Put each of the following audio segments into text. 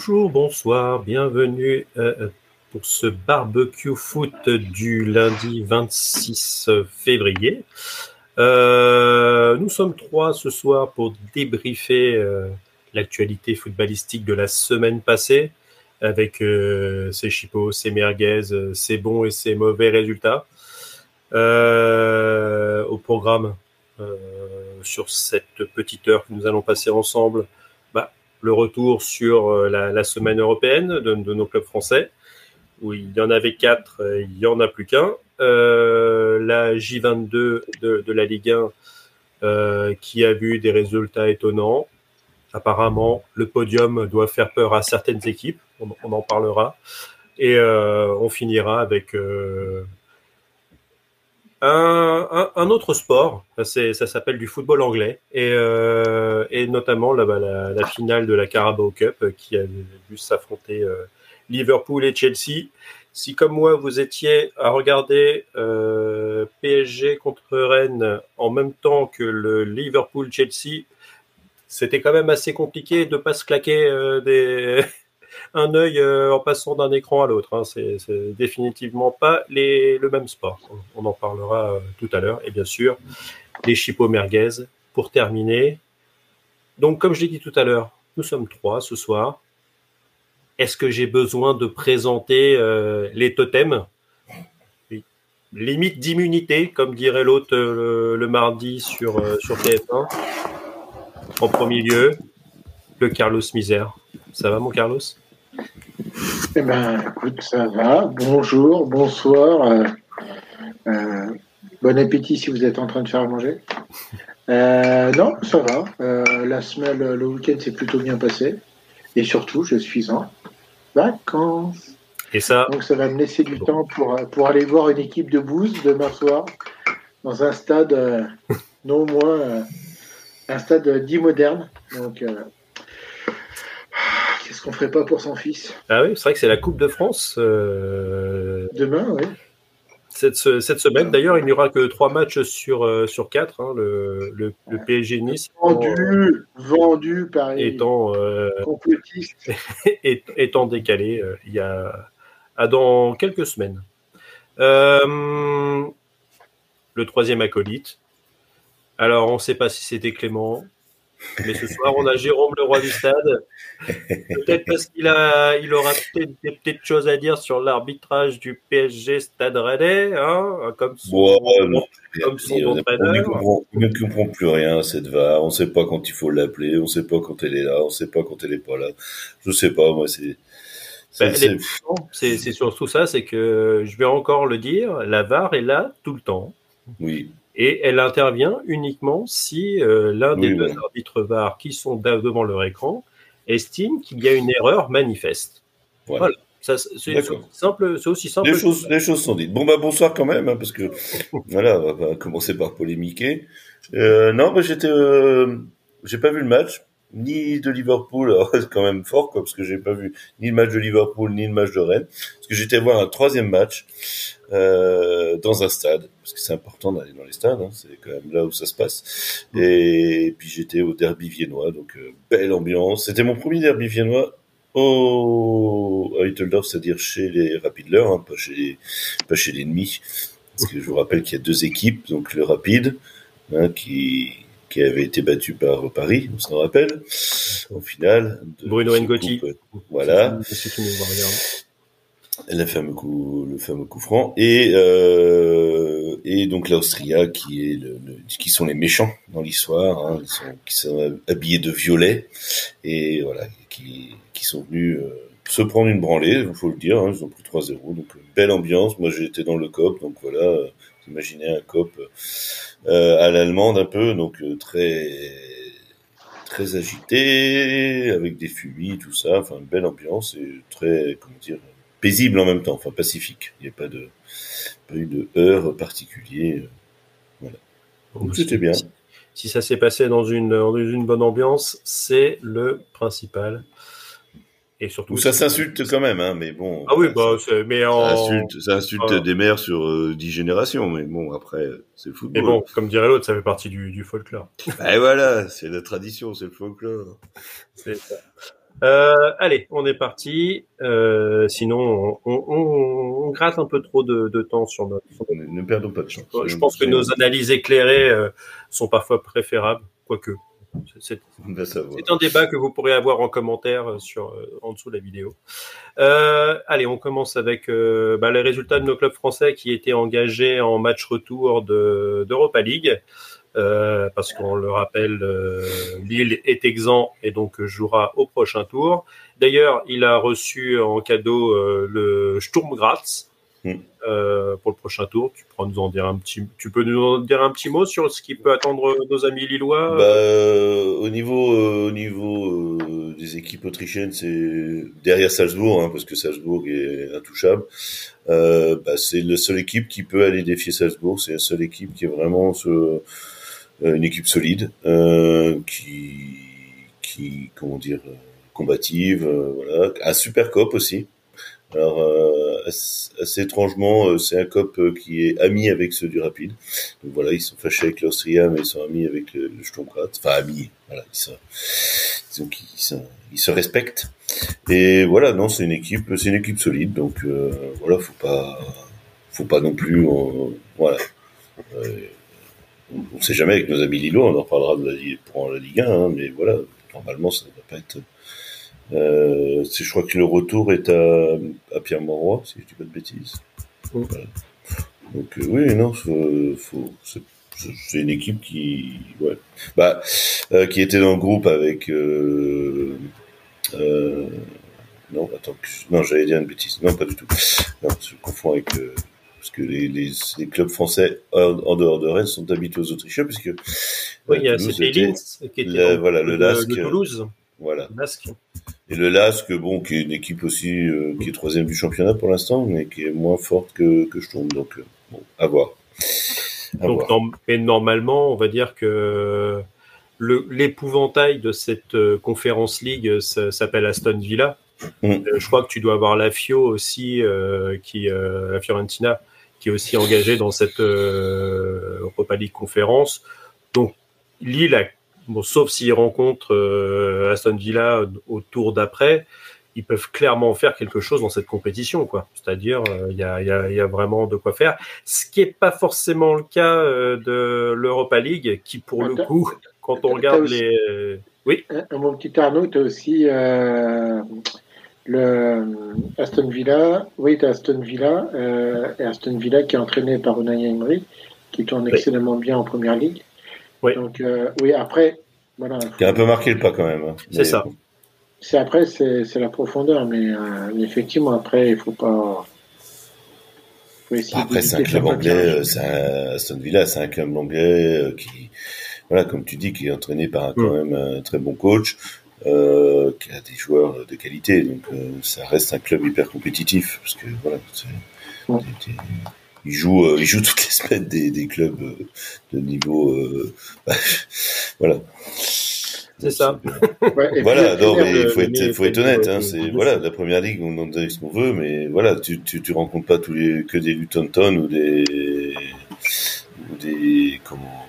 Bonjour, bonsoir, bienvenue euh, pour ce barbecue foot du lundi 26 février. Euh, nous sommes trois ce soir pour débriefer euh, l'actualité footballistique de la semaine passée avec ses chipots, ses merguez, ses bons et ses mauvais résultats. au programme sur cette petite heure que nous allons passer ensemble, le retour sur euh, la, semaine européenne de, nos clubs français, où il y en avait quatre, euh, il y en a plus qu'un. Euh, la J22 de, la Ligue 1 qui a vu des résultats étonnants. Apparemment, le podium doit faire peur à certaines équipes. On, en parlera. Et on finira avec un, un, autre sport, ça s'appelle du football anglais, et, euh, et notamment là, la, la, finale de la Carabao Cup qui a vu s'affronter euh, Liverpool et Chelsea. Si comme moi vous étiez à regarder euh, PSG contre Rennes en même temps que le Liverpool-Chelsea, c'était quand même assez compliqué de pas se claquer euh, des, un œil euh, en passant d'un écran à l'autre. Hein. C'est définitivement pas le même sport. On en parlera euh, tout à l'heure. Et bien sûr, les chipots merguez pour terminer. Donc, comme je l'ai dit tout à l'heure, nous sommes trois ce soir. Est-ce que j'ai besoin de présenter euh, les totems? Limite d'immunité, comme dirait l'autre le, mardi sur, sur TF1. En premier lieu, le Carlos Misère. Ça va, mon Carlos? Eh ben, écoute, ça va. Bonjour, bonsoir. Euh, euh, bon appétit si vous êtes en train de faire manger. Euh, non, ça va. la semaine, le week-end s'est plutôt bien passé. Et surtout, je suis en vacances. Et ça Donc ça va me laisser du temps pour, pour aller voir une équipe de bouse demain soir dans un stade non moins un stade dit moderne. Donc Qu'est-ce qu'on ferait pas pour son fils Ah oui, c'est vrai que c'est la Coupe de France. Euh, Demain, oui. Cette, cette semaine, d'ailleurs, il n'y aura que trois matchs sur, euh, sur quatre. Hein, le, le, PSG Nice. Vendu, vendu par étant, euh, complotiste. étant décalé il y a dans quelques semaines. le troisième acolyte. Alors, on ne sait pas si c'était Clément, mais ce soir, on a Jérôme, le roi du stade. Peut-être parce qu'il a, il aura peut-être des petites choses à dire sur l'arbitrage du PSG Stade Rennais, hein, comme son, comme son entraîneur. On ne comprend, plus rien cette VAR. On ne sait pas quand il faut l'appeler. On ne sait pas quand elle est là. On ne sait pas quand elle n'est pas là. Je ne sais pas. Moi, c'est. C'est ben, surtout ça, c'est que je vais encore le dire, la VAR est là tout le temps. Oui et elle intervient uniquement si euh, l'un des deux arbitres VAR qui sont devant leur écran estime qu'il y a une erreur manifeste. Voilà. c'est simple, c'est aussi simple. Les choses, les choses sont dites. Bon bah bonsoir quand même, hein, parce que voilà, on va commencer par polémiquer. Euh, non, bah, j'étais, euh, j'ai pas vu le match ni de Liverpool, c'est quand même fort quoi, parce que j'ai pas vu ni le match de Liverpool ni le match de Rennes, parce que j'étais voir un troisième match euh, dans un stade, parce que c'est important d'aller dans les stades, hein, c'est quand même là où ça se passe. Et, puis j'étais au derby viennois, donc euh, belle ambiance. C'était mon premier derby viennois au à c'est-à-dire chez les Rapidlers, hein, pas chez les, pas chez l'ennemi. Parce que je vous rappelle qu'il y a deux équipes, donc le Rapide, hein, qui qui avait été battu par Paris, on s'en rappelle, en finale. Bruno Ngotti. Voilà. Le fameux coup, le fameux coup franc. Et, euh, et donc l'Austria qui est le, qui sont les méchants dans l'histoire, hein, qui sont habillés de violet et voilà, qui, qui sont venus euh, se prendre une branlée, il faut le dire, hein, ils ont pris 3-0, donc belle ambiance. Moi j'étais dans le COP, donc voilà, euh, imaginez un COP euh, à l'allemande un peu, donc euh, très très agité, avec des fumis, tout ça, enfin une belle ambiance et très, comment dire, paisible en même temps, enfin pacifique. Il n'y a pas de pas eu de heure particulier, euh, voilà. Donc c'était bien. Si, ça s'est passé dans une dans une bonne ambiance, c'est le principal. Et surtout. ça s'insulte quand même, hein, mais bon. Ah oui, bah, mais en... Ça insulte, ça insulte des mères sur euh, dix générations, mais bon, après, c'est le football. Mais bon, comme dirait l'autre, ça fait partie du, du folklore. Et voilà, c'est la tradition, c'est le folklore. C'est ça. Euh, allez, on est parti. Euh, sinon, on, on, on, gratte un peu trop de, de temps sur notre. Ne perdons pas de chance. Je pense que nos analyses éclairées euh, sont parfois préférables, quoique. C'est un débat que vous pourrez avoir en commentaire sur, en dessous de la vidéo. Euh, allez, on commence avec euh, bah, les résultats de nos clubs français qui étaient engagés en match retour d'Europa League. Euh, parce qu'on le rappelle, euh, Lille est exempt et donc jouera au prochain tour. D'ailleurs, il a reçu en cadeau euh, le Sturm Graz mm. pour le prochain tour. Tu pourras nous en dire un petit, tu peux nous en dire un petit mot sur ce qui peut attendre nos amis lillois. Bah, au niveau, au niveau des équipes autrichiennes, c'est derrière Salzbourg, hein, parce que Salzbourg est intouchable. Bah, c'est la seule équipe qui peut aller défier Salzbourg. C'est la seule équipe qui est vraiment ce euh, une équipe solide euh, qui, qui, comment dire, combative, euh, voilà, un super cop aussi. Alors, assez, étrangement, c'est un cop qui est ami avec ceux du Rapide. Donc voilà, ils sont fâchés avec l'Austria, mais ils sont amis avec le, le Enfin, amis, voilà, ils, se respectent. Et voilà, non, c'est une équipe, c'est une équipe solide. Donc voilà, faut pas, faut pas non plus, voilà on ne sait jamais avec nos amis Lilo, on en reparlera pour la Ligue 1, hein, mais voilà, normalement ça ne va pas être. Euh, je crois que le retour est à, à Pierre Monroy, si je dis pas de bêtises. Donc euh, oui, non, c'est une équipe qui, ouais, bah, euh, qui était dans le groupe avec. Euh, non, attends, non, j'allais dire une bêtise. Non, pas du tout. Non, je confonds avec parce que les, les, les clubs français en, dehors de Rennes sont habitués aux Autrichiens, puisque oui, il y a Linz qui était voilà, le, LASK, le Toulouse. Voilà. Et le LASK, bon, qui est une équipe aussi euh, qui est troisième du championnat pour l'instant, mais qui est moins forte que, que Sturm. Donc, euh, bon, à voir. À donc, voir. mais normalement, on va dire que l'épouvantail de cette euh, conférence league s'appelle Aston Villa. Mm. je crois que tu dois avoir la Fio aussi, qui la Fiorentina, qui est aussi engagé dans cette Europa League conférence. Donc Lille, bon, sauf s'ils rencontrent euh, Aston Villa au tour d'après, ils peuvent clairement faire quelque chose dans cette compétition, quoi. C'est-à-dire, euh, il y, a, y, a, y, a, vraiment de quoi faire. Ce qui est pas forcément le cas euh, de l'Europa League, qui pour le coup, quand on regarde les, oui? Mon petit Arnaud, tu as aussi le Aston Villa, oui, Aston Villa, et Aston Villa qui est entraîné par Unai Emery, qui tourne excellemment bien en première ligue. Oui. Donc, euh, oui, après, voilà. Qui a un peu marqué le pas quand même. Hein. C'est ça. C'est après, c'est la profondeur, mais euh, effectivement, après, il faut pas. Faut après, c'est un club anglais, c'est Aston Villa, c'est un club anglais qui, voilà, comme tu dis, qui est entraîné par quand mm. même un très bon coach euh, qui a des joueurs de qualité. Donc euh, ça reste un club hyper compétitif parce que voilà, ouais. Il joue, euh, il joue toutes les semaines des, des clubs euh, de niveau, euh, voilà. C'est ça. Ouais, voilà, non, mais il faut être, faut être honnête. Hein, c'est voilà, la première ligue, on en dit ce qu'on veut, mais voilà, tu, tu, tu rencontres pas tous les que des Luton ou des ou des comment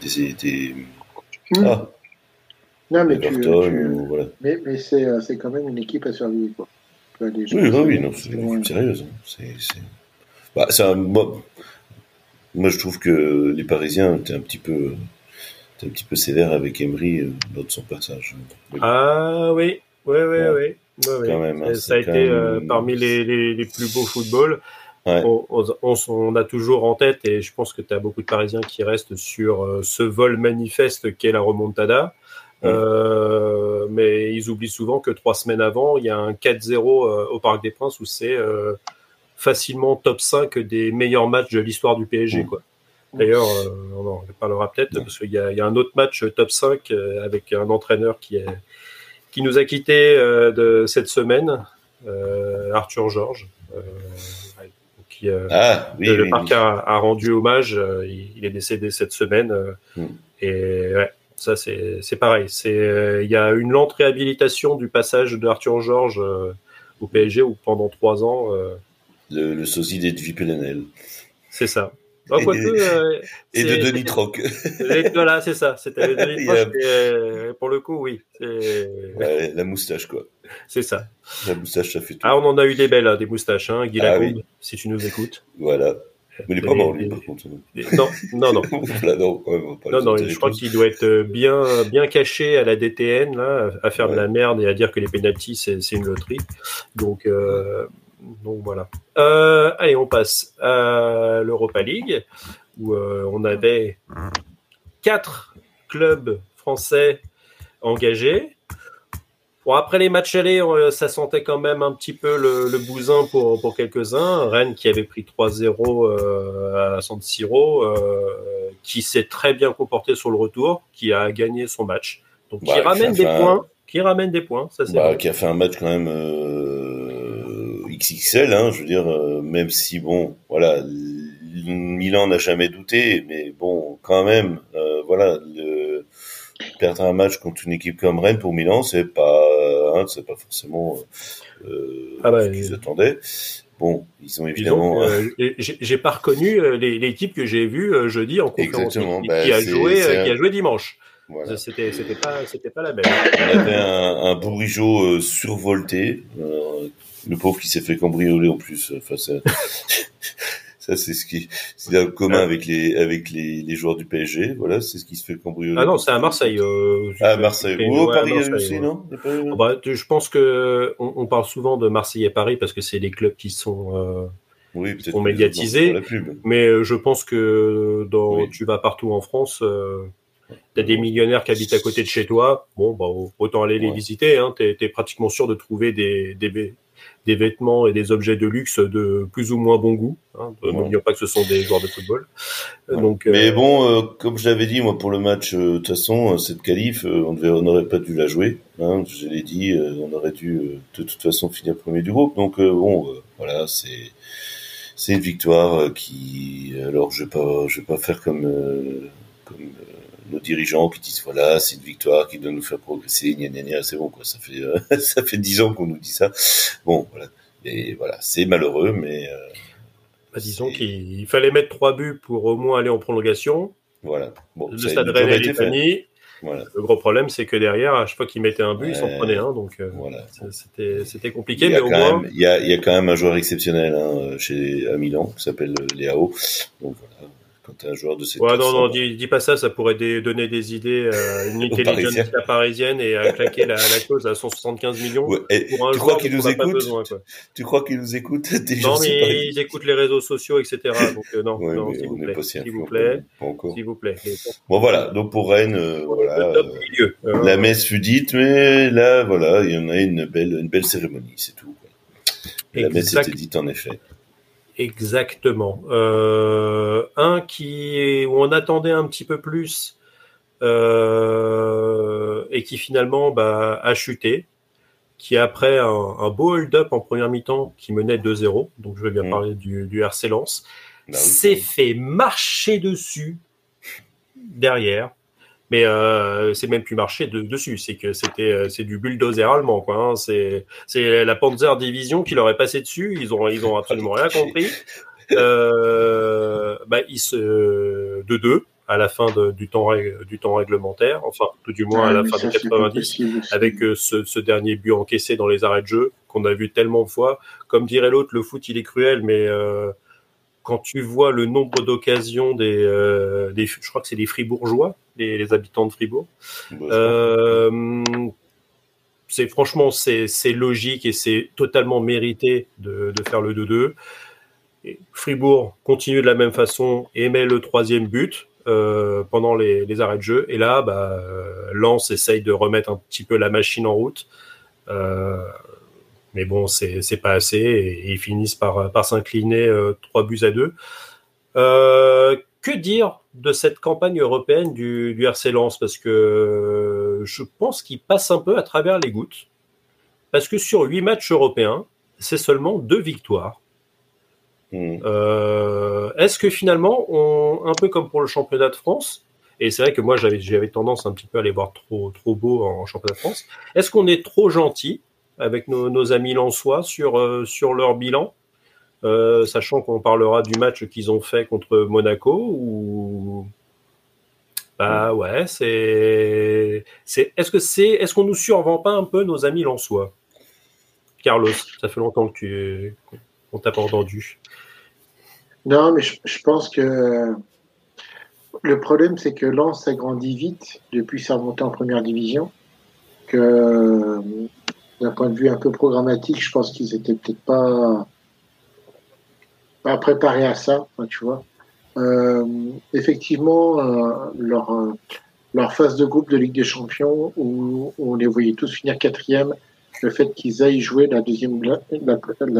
des, des mmh. ah non, mais, tu, tu... Voilà. mais, mais c'est, c'est quand même une équipe à survivre. Quoi. oui, oui, non, c'est une équipe sérieuse. Hein. C'est, c'est... Bah, un, moi, moi, je trouve que les Parisiens étaient un petit peu, un petit peu sévères avec Emery euh, lors de son passage. Ah oui, oui, oui, ouais. oui. Ouais, même, hein, ça a été même... euh, parmi les, les, les, plus beaux footballs. On, on, on, a toujours en tête, et je pense que tu as beaucoup de Parisiens qui restent sur euh, ce vol manifeste qu'est la remontada. Euh, mais ils oublient souvent que trois semaines avant, il y a un 4-0 euh, au Parc des Princes où c'est facilement top 5 des meilleurs matchs de l'histoire du PSG. Quoi. D'ailleurs, on en parlera peut-être parce qu'il y, y, a un autre match top 5 avec un entraîneur qui, est, qui nous a quitté de cette semaine, Arthur Georges. Qui, ah, oui, le oui, parc oui. A, a, rendu hommage. Il, il, est décédé cette semaine. Mm. Et ouais, ça, c'est pareil. Euh, il y a une lente réhabilitation du passage de Arthur Georges euh, au PSG où pendant trois ans. Le, le sosie d'Edwy Pellenel. C'est ça. Quoique, euh, Et de Denis Troc. Voilà, c'est ça. C'était Denis a- euh, pour le coup, oui. Ouais, la moustache, quoi. c'est ça. La moustache, ça fait tout. Ah, on en a eu des belles, hein, des moustaches, hein. Guy Ah Lacombe, si tu nous écoutes. Voilà. Mais il est pas mort, lui, par contre. Et- Non, non, non. je crois qu'il doit être euh, bien, bien caché à la DTN, là, à faire de la merde et à dire que les pénalties, c'est c'est une loterie. Donc, euh, donc voilà. Euh, allez, on passe à l'Europa League, où euh, on avait quatre clubs français engagés. Bon, après les matchs allés, euh, ça sentait quand même un petit peu le, le bousin pour, pour quelques-uns. Rennes qui avait pris 3-0 euh, à San Siro, qui s'est très bien comporté sur le retour, qui a gagné son match. Donc qui Bah, ramène qui des un- points, qui ramène des points, ça c'est Bah, qui a fait un match quand même XXL, hein, je veux dire, euh, même si bon, voilà, Milan n'a jamais douté, mais bon, quand même, euh, voilà, le, perdre un match contre une équipe comme Rennes pour Milan, c'est pas, hein, c'est pas forcément euh, Ah bah, ce qu'ils attendaient. Bon, ils ont évidemment. euh, j'ai pas reconnu les- l'équipe que j'ai vue jeudi en conférence qui, bah, qui a joué, qui a joué dimanche. Voilà. C'était c'était pas c'était pas la même. On avait un, un bourrigeau euh, survolté, euh, le pauvre qui s'est fait cambrioler en plus. Enfin, ça, ça c'est ce qui c'est en commun avec les avec les, les joueurs du PSG. Voilà, c'est ce qui se fait cambrioler. Ah non, c'est à Marseille. euh, Ah, à Marseille. Ou au Paris aussi, non? Ah bah, tu- je pense que on, on parle souvent de Marseille et Paris parce que c'est des clubs qui sont. euh, Oui, peut-être. sont les médiatisés. mais euh, je pense que dans Oui. tu vas partout en France, euh, t'as des millionnaires qui habitent à côté de chez toi. Bon, bah autant aller les Ouais. visiter. Hein, T'es es pratiquement sûr de trouver des, des des vêtements et des objets de luxe de plus ou moins bon goût. Hein. Ouais. N'oublions pas que ce sont des joueurs de football. Euh, Ouais. Donc, Mais euh, bon, euh, comme je l'avais dit, moi, pour le match, euh, de toute façon, euh, cette qualif, euh, on n'aurait pas dû la jouer. Hein, je l'ai dit, euh, on aurait dû, euh, de toute façon, finir premier du groupe. Donc, euh, bon, euh, voilà, c'est, c'est une victoire euh, qui, alors, je vais pas, je vais pas faire comme, euh, comme euh, nos dirigeants qui disent, voilà, c'est une victoire qui doit nous faire progresser, gna gna gna, c'est bon, quoi. Ça fait, euh, ça fait dix ans qu'on nous dit ça. Bon, voilà. Et voilà, c'est malheureux, mais euh, bah, disons qu'il il fallait mettre trois buts pour au moins aller en prolongation. voilà. Bon, Le ça stade Rennais fini. Voilà, Le gros problème, c'est que derrière, à chaque fois qu'ils mettaient un but, ils s'en Ouais. prenaient un. Donc, euh, voilà. c'était c'était Il compliqué, y, mais au moins. même, il, y a, il y a quand même un joueur exceptionnel hein, chez, à Milan qui s'appelle euh, Léao. Donc voilà, quand tu un joueur de cette Ouais, non, non, dis, dis pas ça, ça pourrait donner des idées à une Parisiens. intelligence parisienne et à claquer la, la clause à 175 millions Ouais, et pour un tu crois qu'il dont nous on n'a pas écoute besoin. Tu crois qu'il nous écoute Déjà, Non, mais pas- ils écoutent les réseaux sociaux, etc. Donc, euh, non, Ouais, non, s'il vous plaît, s'il vous plaît, s'il vous Bon voilà, donc pour Rennes, euh, voilà, euh. Euh, la messe fut dite, mais là, voilà, il y en a une belle, une belle cérémonie, c'est tout. quoi. La messe était dite en effet. Exactement. Euh, un qui où on attendait un petit peu plus euh, et qui finalement bah, a chuté, qui après un, un beau hold-up en première mi-temps qui menait 2-0, donc je vais bien Mm. parler du, du RC Lens, Bah oui, s'est fait marcher dessus derrière. Mais euh, c'est même plus marcher de, dessus, c'est que c'était euh, c'est du bulldozer allemand quoi. hein. C'est c'est la Panzer Division qui leur est passé dessus. Ils ont ils ont absolument rien compris. Euh, bah, ils se de deux à la fin de- du temps du temps réglementaire, enfin tout du moins à la fin mais de ça, c'est pas 90 possible aussi. avec euh, ce, ce dernier but encaissé dans les arrêts de jeu qu'on a vu tellement de fois. Comme dirait l'autre, le foot il est cruel, mais euh, quand tu vois le nombre d'occasions des, euh, des, je crois que c'est des Fribourgeois, les, les habitants de Fribourg. Bah, Euh, c'est franchement c'est logique et c'est totalement mérité de, de faire le 2-2. Et Fribourg continue de la même façon et met le troisième but euh, pendant les, les arrêts de jeu. Et là, bah, Lens essaye de remettre un petit peu la machine en route. Mais bon, c'est pas assez et, et ils finissent par, par s'incliner euh, 3 buts à 2. Euh, que dire de cette campagne européenne du, du RC Lens? Parce que euh, je pense qu'il passe un peu à travers les gouttes. Parce que sur 8 matchs européens, c'est seulement deux victoires. Euh, Est-ce que finalement, on, un peu comme pour le championnat de France, et c'est vrai que moi j'avais j'avais tendance un petit peu à les voir trop trop beaux en championnat de France, est-ce qu'on est trop gentil avec nos, amis lensois sur euh, sur leur bilan sachant qu'on parlera du match qu'ils ont fait contre Monaco ou bah c'est est-ce que c'est est-ce qu'on nous survend pas un peu nos amis lensois? Carlos, ça fait longtemps que tu on t'a pas entendu. Non, mais je, pense que le problème c'est que Lens a grandi vite depuis sa montée en première division d'un point de vue un peu programmatique, je pense qu'ils étaient peut-être pas pas préparés à ça, tu vois. Euh, effectivement, euh, leur, euh, leur phase de groupe de Ligue des Champions, où, on les voyait tous finir quatrième, le fait qu'ils aillent jouer la deuxième, la,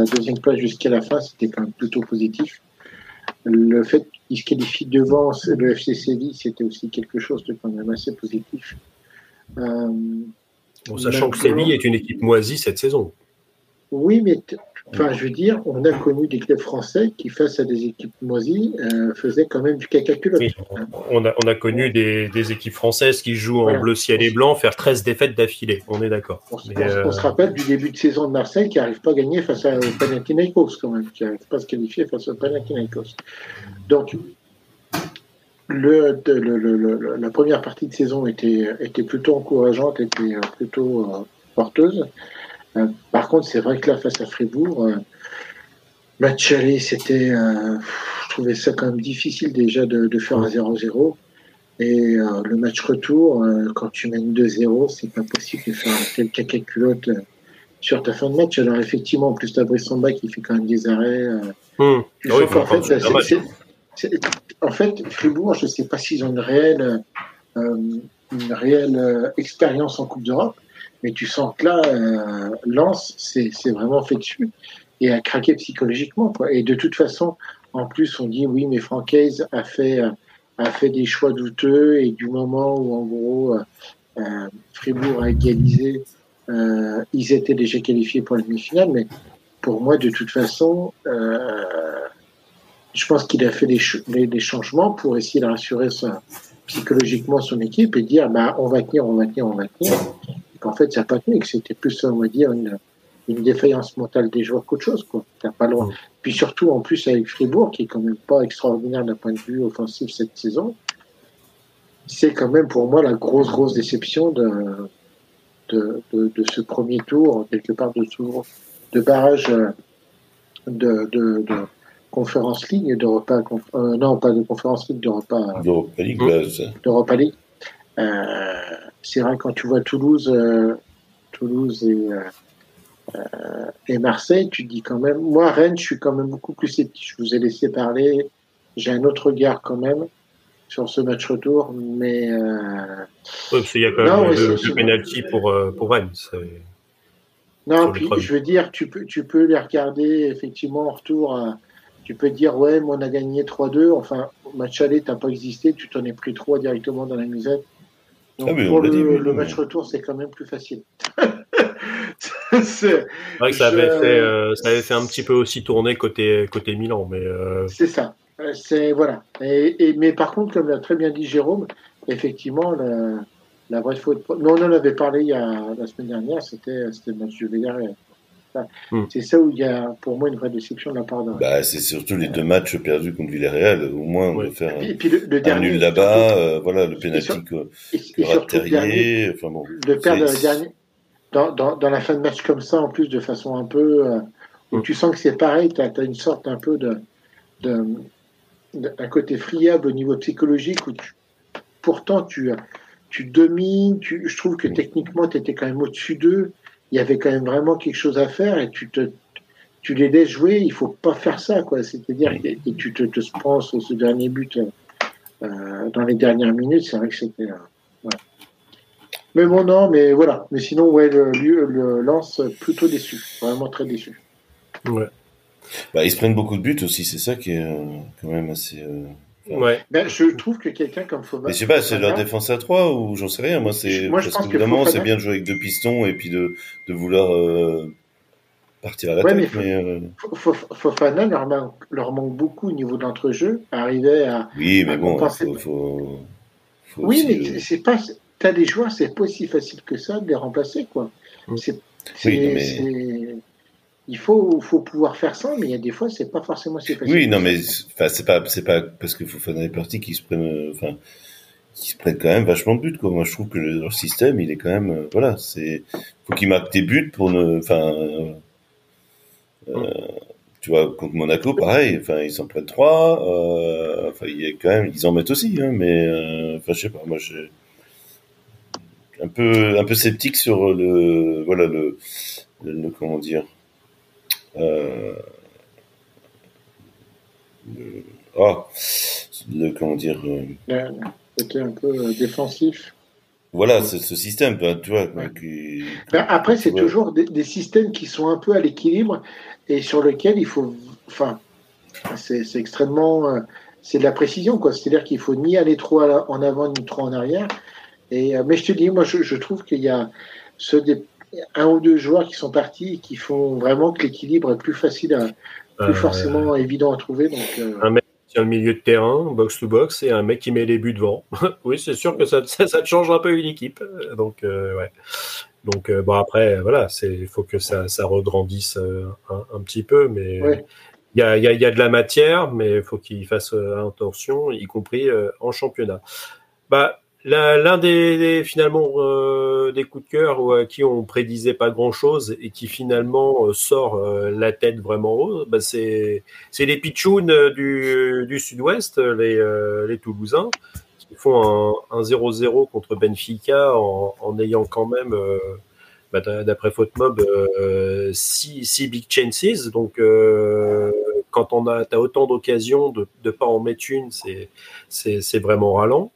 deuxième place jusqu'à la fin, c'était quand même plutôt positif. Le fait qu'ils se qualifient devant le FC Séville, c'était aussi quelque chose de quand même assez positif. Sachant que Séville est une équipe moisie cette saison. Oui, mais Enfin, je veux dire, on a connu des clubs français qui, face à des équipes moisies, euh, faisaient quand même du caca culotte. on, a, on a connu des, des, équipes françaises qui jouent en bleu ciel et blanc faire 13 défaites d'affilée. On est d'accord. On, se euh, rappelle du début de saison de Marseille qui n'arrive pas à gagner face à Panathinaikos, quand même, qui n'arrive pas à se qualifier face à Panathinaikos. Donc, le, le, le, la première partie de saison était, était plutôt encourageante, était plutôt euh, porteuse. Euh, par contre, c'est vrai que là, face à Fribourg, euh, match aller, c'était, euh, je trouvais ça quand même difficile déjà de, faire un 0-0. Et le match retour, quand tu mènes 2-0, c'est pas possible de faire un tel caca culotte sur ta fin de match. Alors effectivement, en plus t'as Brissamba qui fait quand même des arrêts. Hum. en, fait, Fribourg, je sais pas s'ils ont une réelle, une réelle expérience en Coupe d'Europe, mais tu sens que là, euh, Lance, c'est vraiment fait dessus et a craqué psychologiquement. Quoi. Et de toute façon, en plus, on dit oui, mais Francaise a fait, euh, a fait des choix douteux et du moment où, en gros, euh, euh Fribourg a égalisé, euh, ils étaient déjà qualifiés pour la demi-finale. Mais pour moi, de toute façon, euh, je pense qu'il a fait des, des, changements pour essayer de rassurer psychologiquement son équipe et dire bah, on va tenir, on va tenir, on va tenir qu'en fait, ça n'a pas tenu, que c'était plus, on va dire, une, une défaillance mentale des joueurs qu'autre chose, quoi. pas loin. Puis surtout, en plus, avec Fribourg, qui est quand même pas extraordinaire d'un point de vue offensif cette saison, c'est quand même pour moi la grosse, grosse déception de, de, de, ce premier tour, quelque part de, de barrage de, de, de conférence ligue, de repas, euh, non, pas de conférence ligue, de repas. D'Europa League, D'Europa League. Euh, c'est vrai quand tu vois Toulouse, euh, Toulouse et, euh, et Marseille, tu te dis quand même. Moi, Rennes, je suis quand même beaucoup plus sceptique. Je vous ai laissé parler. J'ai un autre regard quand même sur ce match retour, mais. Oui, parce qu'il y a quand même le, penalty pour, pour Rennes. Non, puis je veux dire, tu peux, tu peux les regarder effectivement en retour. Tu peux dire, ouais, mais on a gagné 3-2. Enfin, match aller, t'as pas existé, tu t'en es pris 3 directement dans la musette. Donc, ah, pour le, match retour, c'est quand même plus facile. c'est vrai que ça avait, fait, euh, ça avait fait un petit peu aussi tourner côté, côté Milan. mais euh, C'est ça. Euh, c'est, voilà. Et, mais par contre, comme l'a très bien dit Jérôme, effectivement, la, la vraie faute. Mais on en avait parlé il y a, la semaine dernière, c'était, le match de Villarreal. Hmm. C'est ça où il y a pour moi une vraie déception de la part de. Bah, c'est surtout les deux matchs perdus contre Villarreal. Au moins, on va faire et puis, le, dernier, nul là-bas. Euh, voilà, le pénalty que, Terrier. Enfin, bon, de perdre le dernier. Dans, dans, dans, la fin de match comme ça, en plus, de façon un peu. Euh, où hmm. tu sens que c'est pareil, tu as, as, une sorte un peu de. de, un côté friable au niveau psychologique où tu, pourtant tu, tu domines, tu, je trouve que hmm. techniquement tu étais quand même au-dessus d'eux il y avait quand même vraiment quelque chose à faire et tu te tu les laisses jouer, il faut pas faire ça, quoi. C'est-à-dire et, tu te, te prends sur ce dernier but euh, dans les dernières minutes, c'est vrai que c'était. Euh, Mais bon, non, mais voilà. Mais sinon, ouais, le, le, lance plutôt déçu, vraiment très déçu. Ouais. Bah, ils se prennent beaucoup de buts aussi, c'est ça qui est euh, quand même assez. Ouais. Ben, je trouve que quelqu'un comme Fofana. Mais je sais pas, c'est leur défense à 3 ou j'en sais rien. Moi, c'est parce que évidemment, c'est bien de jouer avec deux pistons et puis de, de vouloir euh, partir à la tête. Mais, euh... Fofana leur manque, leur manque beaucoup au niveau de l'entrejeu. Arriver à. Oui, mais bon, faut, faut, faut Oui, mais euh, c'est pas. T'as des joueurs, c'est pas aussi facile que ça de les remplacer, quoi. Mm. C'est. Oui, mais... il faut, faut pouvoir faire ça, mais il y a des fois, c'est pas forcément si facile. Oui, non, mais c'est pas, c'est pas parce qu'il faut faire des parties qui se prennent, enfin, qui se prennent quand même vachement de buts. Quoi. Moi, je trouve que leur système, il est quand même, euh, voilà, c'est, faut qu'ils marquent des buts pour ne, enfin, euh, tu vois, contre Monaco, pareil, enfin, ils s'en prennent trois, euh, enfin, il y a quand même, ils en mettent aussi, hein, mais, euh, enfin, je sais pas, moi, je un peu, un peu sceptique sur le, voilà, le, le, comment dire, euh, le, ah, le, comment dire, euh, c'était un peu euh, défensif. Voilà, ce, ce système, ben, tu vois. Ouais. Qui, Ben, après, c'est Ouais. toujours des, des systèmes qui sont un peu à l'équilibre et sur lesquels il faut, enfin, c'est extrêmement, euh, c'est de la précision, quoi. C'est-à-dire qu'il faut ni aller trop en avant ni trop en arrière. Et euh, mais je te dis, moi, je, je trouve qu'il y a ceux des, un ou deux joueurs qui sont partis et qui font vraiment que l'équilibre est plus facile, à, plus Euh, forcément évident à trouver. Donc, euh, un mec qui tient le milieu de terrain, box to box, et un mec qui met les buts devant. oui, c'est sûr que ça, ça, ça te change un peu une équipe. Donc, euh, ouais. Donc, bon, après, voilà, il faut que ça, ça regrandisse un, un petit peu, mais Ouais. il y, a, il y, a, il y a de la matière, mais il faut qu'il fasse attention, y compris en championnat. Bah, l'un des, finalement euh, des coups de cœur ou à qui on prédisait pas grand chose et qui finalement euh, sort euh, la tête vraiment haut, bah, c'est les pitchouns du, sud-ouest, les, Toulousains, qui font un, un 0-0 contre Benfica en, ayant quand même, bah, d'a- d'après six, six big chances. Donc, quand on a as autant d'occasions de ne pas en mettre une, c'est vraiment ralent.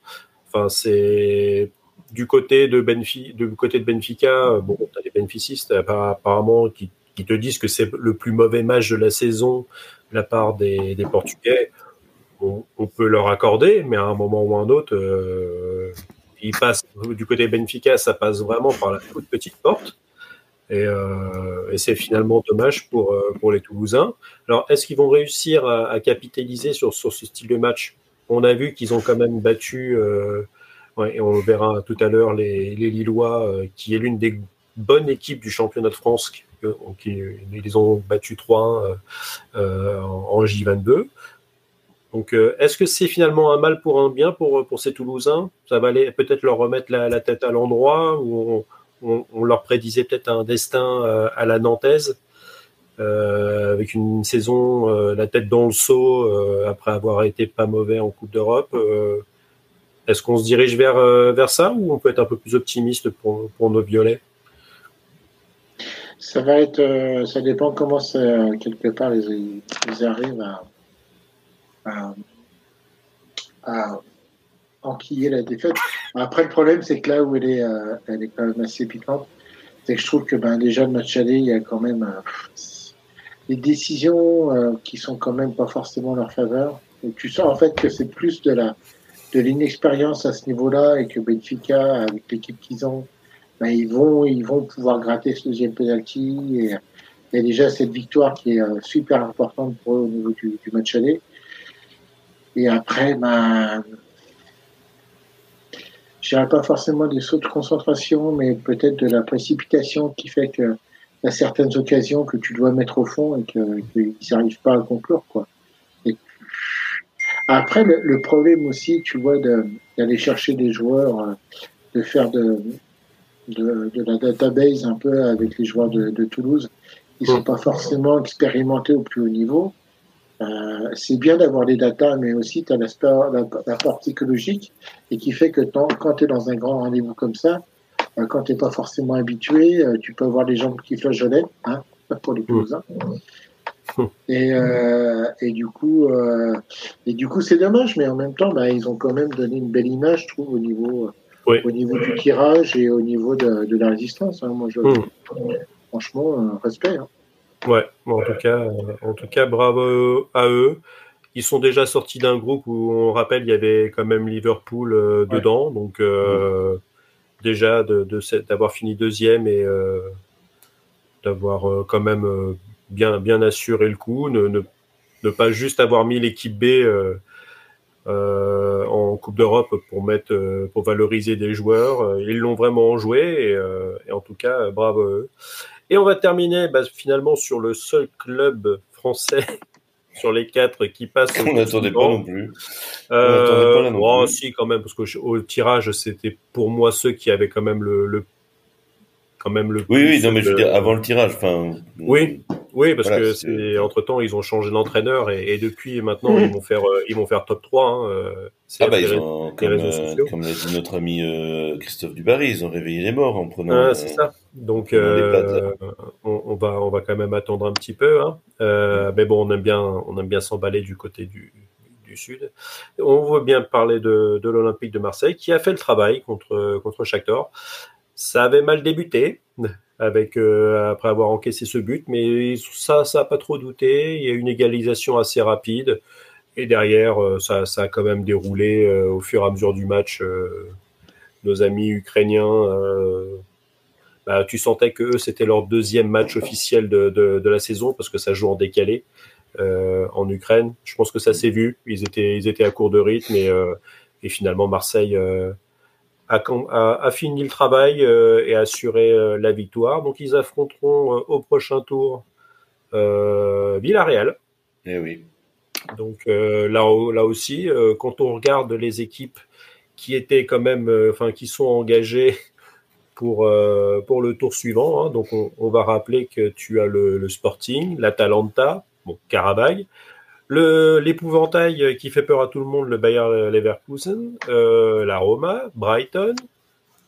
C'est du côté de Benfica, Benfica, bon, t'as des bénéficistes apparemment qui, te disent que c'est le plus mauvais match de la saison de la part des, Portugais. On, peut leur accorder, mais à un moment ou un autre, euh, ils du côté Benfica, ça passe vraiment par la toute petite porte. Et, euh, c'est finalement dommage pour, euh, les Toulousains. Alors, est-ce qu'ils vont réussir à, à capitaliser sur ce style de match? On a vu qu'ils ont quand même battu, euh, et on le verra tout à l'heure, les, Lillois, euh, qui est l'une des bonnes équipes du championnat de France, qui, euh, qui ils les ont battus 3-1 euh, en, en J22. Donc, est-ce que c'est finalement un mal pour un bien pour, ces Toulousains? Ça va peut-être leur remettre la, tête à l'endroit ou on, leur prédisait peut-être un destin à la Nantaise? Avec une saison euh, la tête dans le seau euh, après avoir été pas mauvais en Coupe d'Europe. Euh, Est-ce qu'on se dirige vers, euh, vers ça ou on peut être un peu plus optimiste pour, pour nos violets? Ça va être, euh, ça dépend comment ça, quelque part ils, arrivent à, à, enquiller la défaite. Après, le problème, c'est que là où elle est, euh, elle est quand même assez piquante, c'est que je trouve que ben, déjà le match aller, il y a quand même euh, des décisions euh, qui sont quand même pas forcément en leur faveur. Tu sens en fait que c'est plus de la de l'inexpérience à ce niveau-là et que Benfica, avec l'équipe qu'ils ont, ben, ils vont ils vont pouvoir gratter ce deuxième penalty. Et il y a déjà cette victoire qui est euh, super importante pour eux au niveau du, du match aller. Et après, ben, je dirais pas forcément des sauts de concentration, mais peut-être de la précipitation qui fait que y a certaines occasions que tu dois mettre au fond et qu'ils n'arrivent pas à conclure, quoi. Après, le, problème aussi, tu vois, d'aller chercher des joueurs, de faire de, la database un peu avec les joueurs de, Toulouse, ils sont pas forcément expérimentés au plus haut niveau. Euh, c'est bien d'avoir des datas, mais aussi tu as l'aspect, la, la part psychologique et qui fait que quand tu es dans un grand rendez-vous comme ça, euh, quand tu n'es pas forcément habitué, euh, tu peux avoir des gens qui flageolent, hein, pour les Toulousains. Et, euh, et du coup, euh, et du coup, c'est dommage, mais en même temps, bah, ils ont quand même donné une belle image, je trouve, au niveau, oui. au niveau du tirage et au niveau de, de la résistance. Hein. Moi, je, mmh. franchement, respect. Hein. Ouais, en tout cas, euh, en tout cas, bravo à eux. Ils sont déjà sortis d'un groupe où on rappelle il y avait quand même Liverpool euh, ouais. dedans, donc euh, déjà de, de d'avoir fini deuxième et euh, d'avoir quand même bien bien assuré le coup, ne, ne, ne pas juste avoir mis l'équipe B euh, en Coupe d'Europe pour mettre pour valoriser des joueurs. Ils l'ont vraiment joué et, et, en tout cas bravo à eux. Et on va terminer bah, finalement sur le seul club français sur les quatre qui passent. On n'attendait pas non plus. Euh, pas là non oh, si quand même parce que au tirage c'était pour moi ceux qui avaient quand même le, le quand même le. Oui, oui, non, mais je veux dire, avant le tirage, enfin. Oui, oui, parce que c'est entre temps ils ont changé d'entraîneur et, et, depuis maintenant ils vont faire euh, ils vont faire top 3 hein, euh, ah bah ils ont comme, euh, comme l'a dit notre ami euh, Christophe Dubarry, ils ont réveillé les morts en prenant. Ah, c'est ça. Donc euh, on, on, va on va quand même attendre un petit peu. Hein. Euh, mais bon, on aime bien on aime bien s'emballer du côté du, du sud. On voit bien parler de, de l'Olympique de Marseille qui a fait le travail contre contre Shakhtar. Ça avait mal débuté euh, après avoir encaissé ce but, mais ça, ça a pas trop douté. Il y a une égalisation assez rapide et derrière, euh, ça, ça a quand même déroulé euh, au fur et à mesure du match. nos amis ukrainiens, bah, tu sentais que c'était leur deuxième match officiel de, de, la saison parce que ça joue en décalé en Ukraine. Je pense que ça s'est vu. Ils étaient, ils étaient à court de rythme et finalement Marseille a, fini le travail euh, et a assuré euh, la victoire. Donc ils affronteront euh, au prochain tour Villarreal. Eh oui. Donc là, là aussi, quand on regarde les équipes qui étaient quand même, enfin qui sont engagées pour, pour le tour suivant. Hein. Donc, on, va rappeler que tu as le, le Sporting, l'Atalanta, bon, Carabag, l'épouvantail qui fait peur à tout le monde, le Bayer Leverkusen, euh, la Roma, Brighton,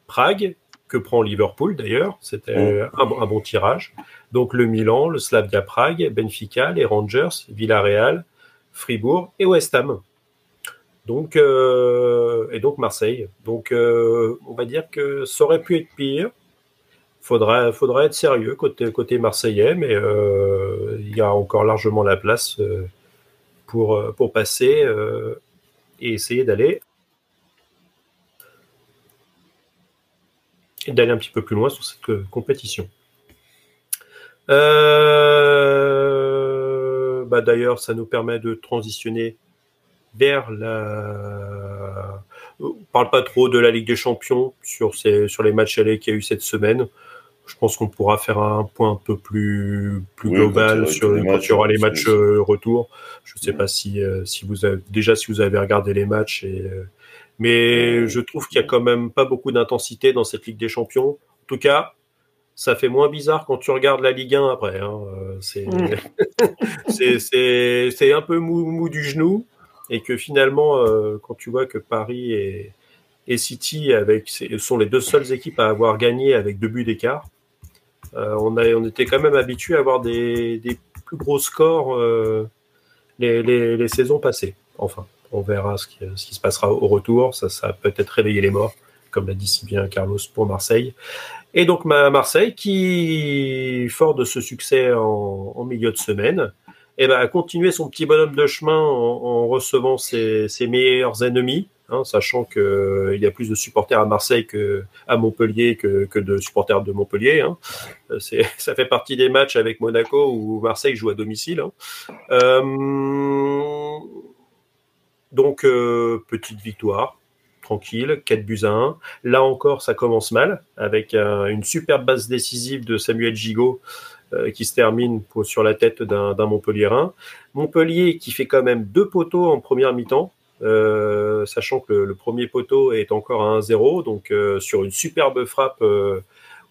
Prague, que prend Liverpool d'ailleurs, c'était un, bon tirage. Donc le Milan, le Slavia Prague, Benfica, les Rangers, Villarreal, Fribourg et West Ham. Donc euh, et donc Marseille. Donc euh, on va dire que ça aurait pu être pire. Faudra, faudra être sérieux côté côté marseillais, mais il y a encore largement la place pour, euh, pour passer euh, et essayer d'aller d'aller un petit peu plus loin sur cette euh, compétition. bah D'ailleurs, ça nous permet de transitionner vers la. On parle pas trop de la Ligue des Champions sur, ces, sur les matchs allés qu'il y a eu cette semaine je pense qu'on pourra faire un point un peu plus, plus global sur quand il y aura les matchs euh, retour. Je ne sais pas si, euh, si vous avez déjà si vous avez regardé les matchs et euh, mais je trouve qu'il y a quand même pas beaucoup d'intensité dans cette Ligue des Champions. En tout cas, ça fait moins bizarre quand tu regardes la Ligue 1 après. Hein. C'est c'est un peu mou, mou du genou et que finalement, quand tu vois que Paris et, et City avec, sont les deux seules équipes à avoir gagné avec deux buts d'écart, euh, on, a, on était quand même habitué à avoir des, des plus gros scores euh, les, les, les, saisons passées. Enfin, on verra ce qui, ce qui se passera au retour. Ça, ça peut-être réveiller les morts, comme l'a dit si bien Carlos pour Marseille. Et donc Marseille, qui, fort de ce succès en, en milieu de semaine, eh ben, a continué son petit bonhomme de chemin en, en recevant ses, ses, meilleurs ennemis, hein, sachant qu'il euh, y a plus de supporters à Marseille que à Montpellier que, de supporters de Montpellier. Hein. Euh, ça fait partie des matchs avec Monaco où Marseille joue à domicile. Hein. Euh, donc, petite victoire, tranquille, 4 buts à 1. Là encore, ça commence mal, avec une superbe base décisive de Samuel Gigot qui se termine sur la tête d'un Montpellierin. Montpellier qui fait quand même deux poteaux en première mi-temps, euh, sachant que le, premier poteau est encore à 1-0, donc euh, sur une superbe frappe euh,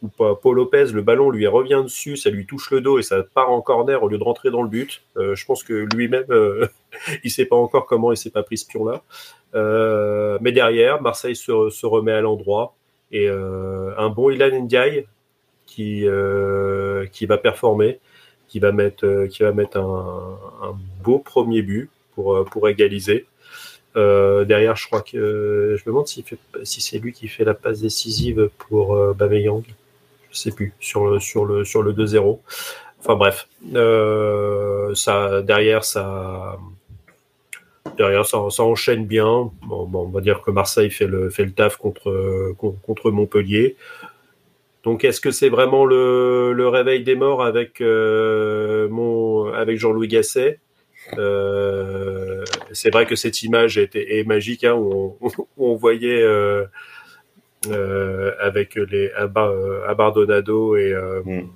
où Paul Lopez, le ballon lui revient dessus, ça lui touche le dos et ça part en corner au lieu de rentrer dans le but. Je pense que lui-même, il sait pas encore comment il s'est pas pris ce pion-là. mais derrière, Marseille se, remet à l'endroit et un bon Ilan Ndiaye qui va performer, qui va mettre un, beau premier but pour égaliser. Euh, derrière, je crois que je me demande si, c'est lui qui fait la passe décisive pour euh, Bameyang. Je sais plus sur le sur le sur le 2-0. Enfin bref, euh, ça derrière ça derrière ça, ça enchaîne bien. Bon, on va dire que Marseille fait le fait le taf contre contre Montpellier. Donc, est-ce que c'est vraiment le, le, réveil des morts avec euh, mon avec Jean-Louis Gasset? Euh, C'est vrai que cette image était, est magique, hein, où, on, où, on, voyait euh, euh avec les Abardonado et, mm.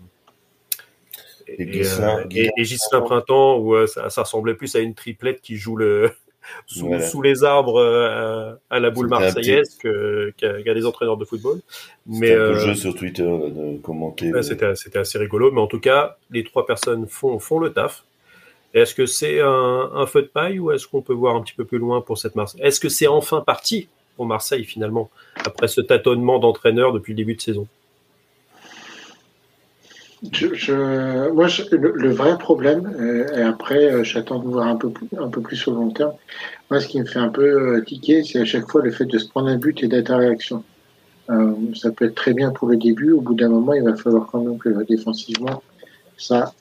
et, Gislain, Printemps, où ça, ça, ressemblait plus à une triplette qui joue le, sous, les arbres euh, à la boule marseillaise qu'à des entraîneurs de football. Mais un peu jeu euh, sur Twitter de commenter. C'était assez rigolo, mais en tout cas, les trois personnes font, font le taf. Est-ce que c'est un, feu de paille ou est-ce qu'on peut voir un petit peu plus loin pour cette Marseille Est-ce que c'est enfin parti pour Marseille finalement après ce tâtonnement d'entraîneur depuis le début de saison? Moi, le, vrai problème, euh, et après, euh, j'attends de voir un peu, plus, un sur le long terme. Moi, ce qui me fait un peu euh, tiquer, c'est à chaque fois le fait de se prendre un but et d'être à réaction. ça peut être très bien pour le début. Au bout d'un moment, il va falloir quand même que défensivement, ça,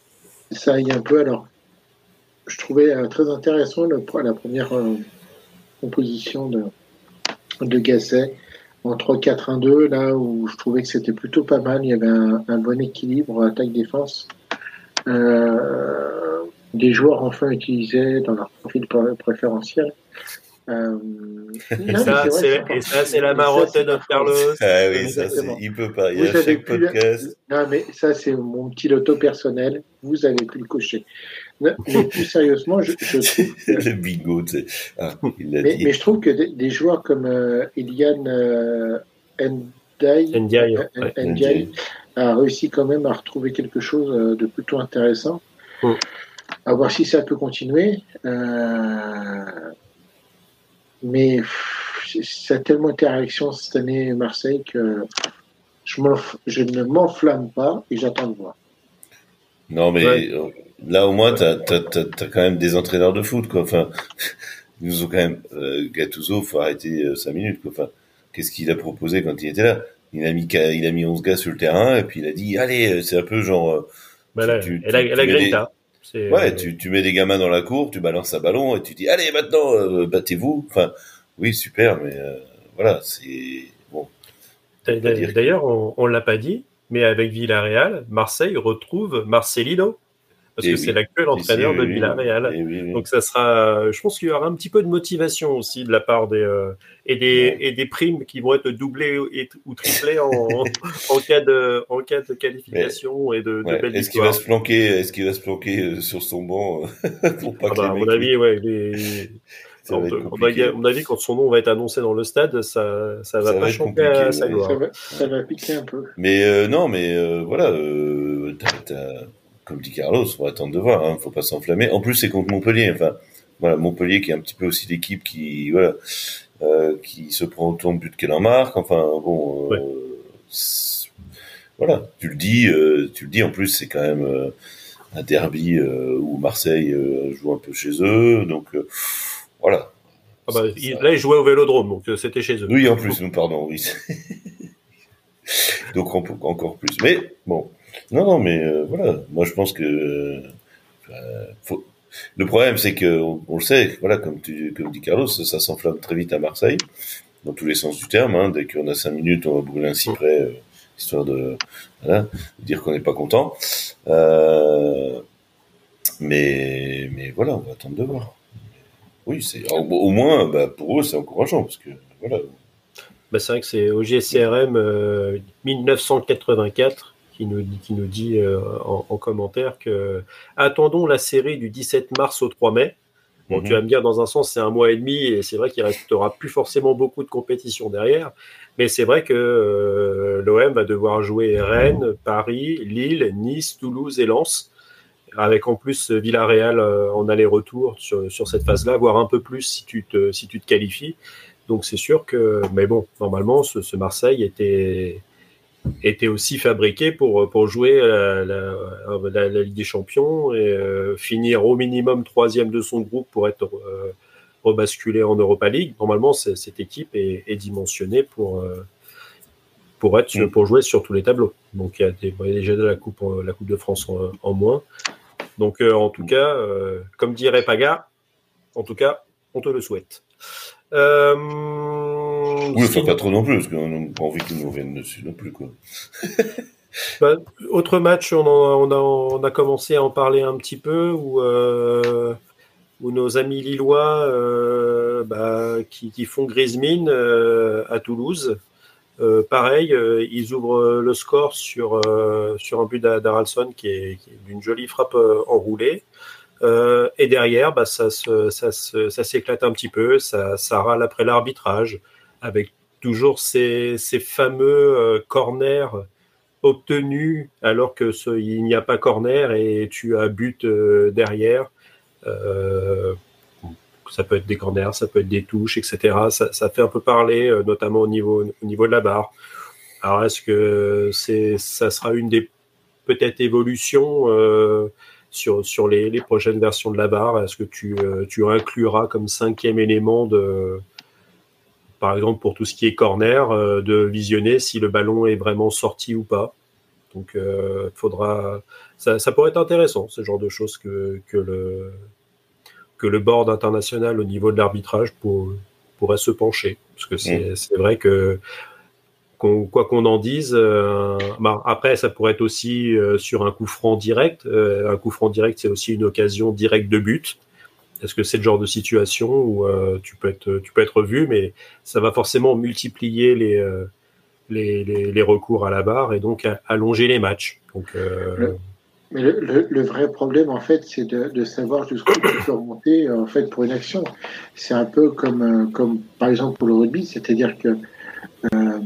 ça aille un peu. Alors, je trouvais très intéressant la première composition de, de Gasset en 3-4-1-2, là où je trouvais que c'était plutôt pas mal. Il y avait un, bon équilibre attaque-défense. Euh, des joueurs enfin utilisés dans leur profil préférentiel. Euh, et, ça, c'est la marotte de notre Carlos. Ah oui, ça, il peut pas. Il y a chaque podcast. Non, mais ça, c'est mon petit loto personnel. Vous avez pu le cocher. Mais plus sérieusement, je, je trouve. le bingo, tu sais. Ah, mais, mais, je trouve que des, joueurs comme euh, Eliane euh, Ndiaye, euh, a réussi quand même à retrouver quelque chose euh, de plutôt intéressant. Mm. À voir si ça peut continuer. Euh, mais ça a tellement été réaction cette année Marseille que je, je ne m'enflamme pas et j'attends de voir. Non, mais Là, au moins, t'as as, quand même des entraîneurs de foot, quoi. Enfin, ils nous ont quand même euh, Gattuso, faut arrêter euh, cinq minutes, quoi. Enfin, qu'est-ce qu'il a proposé quand il était là? Il a mis il a mis 11 gars sur le terrain et puis il a dit allez, euh, c'est un peu genre. Euh, bah tu, tu, la, la grinta. Ouais, tu, tu mets des gamins dans la cour, tu balances un ballon et tu dis allez maintenant battez-vous. Enfin, oui super, mais voilà, c'est bon. D'ailleurs, on, on l'a pas dit, mais avec Villarreal, Marseille retrouve Marcelino parce que c'est l'actuel entraîneur de Villarreal. Donc ça sera, je pense qu'il y aura un petit peu de motivation aussi de la part des euh, et des et des primes qui vont être doublées ou triplées en, en cas de en cas de qualification et de, de belle Est-ce qu'il va se planquer Est-ce qu'il va se planquer euh, sur son banc euh, pour pas ah bah, À mon avis, ouais. Quand, on a dit quand son nom va être annoncé dans le stade, ça, ça va pas changer à sa gloire. Ça va, ça va piquer un peu. Mais euh, non, mais euh, voilà, euh, comme dit Carlos, faut attendre de voir, hein, faut pas s'enflammer. En plus, c'est contre Montpellier. Enfin, voilà, Montpellier qui est un petit peu aussi l'équipe qui, voilà, euh, qui se prend autant de buts qu'elle en marque. Enfin, bon, euh, voilà, tu le dis, euh, tu le dis. En plus, c'est quand même euh, un derby où Marseille joue un peu chez eux, donc voilà. Ah bah, là, ils jouaient au Vélodrome, donc c'était chez eux. Oui, en plus, nous pardon, oui. donc encore plus. Mais bon, non, non, mais euh, voilà. Moi, je pense que euh, le problème, c'est que on, le sait. Voilà, comme tu, comme dit Carlos, ça, s'enflamme très vite à Marseille, dans tous les sens du terme. Hein. Dès qu'on a cinq minutes, on va brûler un cyprès, euh, histoire de, dire qu'on n'est pas content. Mais, mais voilà, on va attendre de voir. Oui, c'est au, moins, bah, pour eux, c'est encourageant parce que voilà. Bah, c'est vrai que c'est au GCRM 1984 qui nous, qui nous dit euh, en, commentaire que attendons la série du 17 mars au 3 mai. Bon, tu mhm. vas me dire, dans un sens, c'est un mois et demi, et c'est vrai qu'il restera plus forcément beaucoup de compétition derrière. Mais c'est vrai que euh, l'OM va devoir jouer Rennes, Paris, Lille, Nice, Toulouse et Lens, avec en plus Villarreal euh, en aller-retour sur, sur cette phase-là, voire un peu plus si tu te, si tu te qualifies. Donc c'est sûr que, mais bon, normalement, ce, ce Marseille était, était aussi fabriqué pour, pour jouer la, la, la, Ligue des Champions et euh, finir au minimum troisième de son groupe pour être euh, rebasculé en Europa League. Normalement, cette équipe est, est dimensionnée pour, euh, pour, être, mm. pour jouer sur tous les tableaux. Donc il y a, des, il y a déjà de la Coupe, la coupe de France en, en moins. Donc en tout cas, comme dirait Paga, en tout cas, on te le souhaite. Euh, oui, enfin pas trop non plus, parce qu'on n'a pas envie qu'ils nous reviennent dessus non plus. Quoi. bah, autre match, on, a, commencé à en parler un petit peu, où, euh, nos amis lillois euh, bah, qui, font grise mine euh, à Toulouse. pareil, ils ouvrent le score sur sur un but d'Aralson qui est, d'une jolie frappe enroulée. et derrière, bah, ça, s'éclate un petit peu, ça râle après l'arbitrage, avec toujours ces, fameux corners obtenus alors que il n'y a pas corner et tu as but derrière. Euh, ça peut être des corners, ça peut être des touches, etc. Ça, fait un peu parler, euh, notamment au niveau, au niveau de la barre. Alors, est-ce que c'est, ça sera une des peut-être évolutions euh, sur, sur les, les, prochaines versions de la barre? Est-ce que tu, tu incluras comme cinquième élément de, par exemple pour tout ce qui est corner, de visionner si le ballon est vraiment sorti ou pas donc, faudra, ça, ça, pourrait être intéressant, ce genre de choses que, que le, que le board international au niveau de l'arbitrage pour, pourrait se pencher. Parce que c'est mm. vrai que quoi qu'on en dise, euh, bah, après ça pourrait être aussi euh, sur un coup franc direct. Euh, un coup franc direct, c'est aussi une occasion directe de but. Est-ce que c'est le genre de situation où tu peux être tu peux être vu, mais ça va forcément multiplier les les, les, recours à la barre et donc allonger les matchs. Donc mais le, le, vrai problème, en fait, c'est de, de, savoir jusqu'où tu peux remonter en fait, pour une action. C'est un peu comme, euh, comme, par exemple, pour le rugby, c'est-à-dire que euh,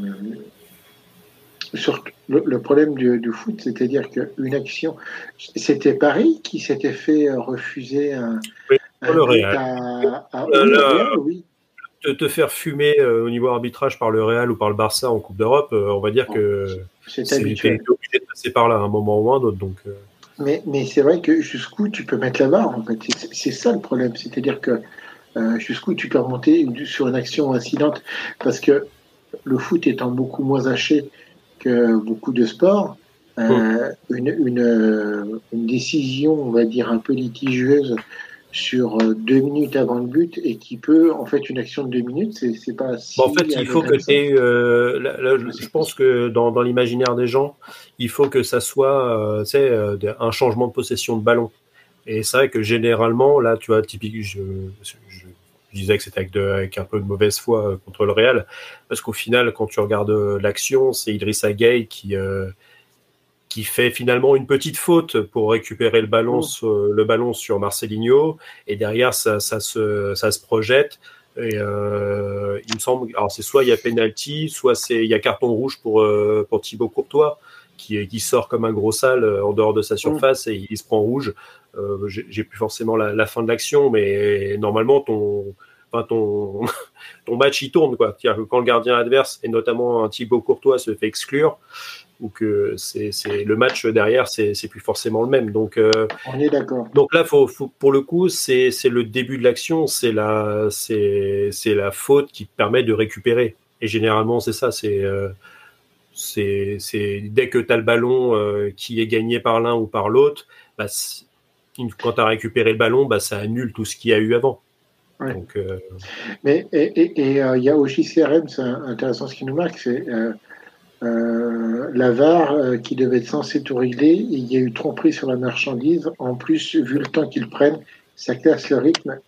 sur le, problème du, du foot, c'est-à-dire qu'une action, c'était Paris qui s'était fait refuser un, oui, le Real. À, à, oh oui. Te, te, faire fumer euh, au niveau arbitrage par le Real ou par le Barça en Coupe d'Europe, euh, on va dire que c'est obligé de passer par là à un moment ou un autre. Donc, euh, mais, mais c'est vrai que jusqu'où tu peux mettre la barre, en fait. C'est ça le problème. C'est-à-dire que jusqu'où tu peux remonter sur une action incidente. Parce que le foot étant beaucoup moins haché que beaucoup de sports, euh, une, une, une, décision, on va dire, un peu litigieuse sur euh, deux minutes avant le but et qui peut, en fait, une action de deux minutes, c'est pas si En fait, il faut que tu euh, je pense que dans, dans l'imaginaire des gens, il faut que ça soit euh, un changement de possession de ballon. Et c'est vrai que généralement, là, tu vois, typique, je, je, je disais que c'était avec, avec, un peu de mauvaise foi contre le Real, parce qu'au final, quand tu regardes l'action, c'est Idrissa Gueye qui, qui fait finalement une petite faute pour récupérer le ballon, sur, le ballon sur Marcelinho, et derrière ça, ça, se, ça se projette. Et euh, il me semble, alors c'est soit il y a penalty, soit c'est il y a carton rouge pour euh, pour Thibaut Courtois qui qui sort comme un gros sale euh, en dehors de sa mmh. surface et il, se prend rouge. Euh, J'ai plus forcément la, la fin de l'action, mais normalement ton enfin ton ton match il tourne quoi. Que quand le gardien adverse et notamment un Thibaut Courtois se fait exclure, ou que c'est le match derrière, c'est plus forcément le même. Donc, euh, on est d'accord. Donc là, faut, faut, pour le coup, c'est le début de l'action, c'est la, c'est la faute qui permet de récupérer. Et généralement, c'est ça, c'est euh, c'est dès que tu as le ballon euh, qui est gagné par l'un ou par l'autre, bah, quand tu as récupéré le ballon, bah, ça annule tout ce qu'il y a eu avant. Donc. Mais et il y a aussi CRM, c'est intéressant ce qui nous marque, c'est euh, la VAR euh, qui devait être censée tout régler, il y a eu tromperie sur la marchandise. En plus, vu le temps qu'ils prennent, ça casse le rythme.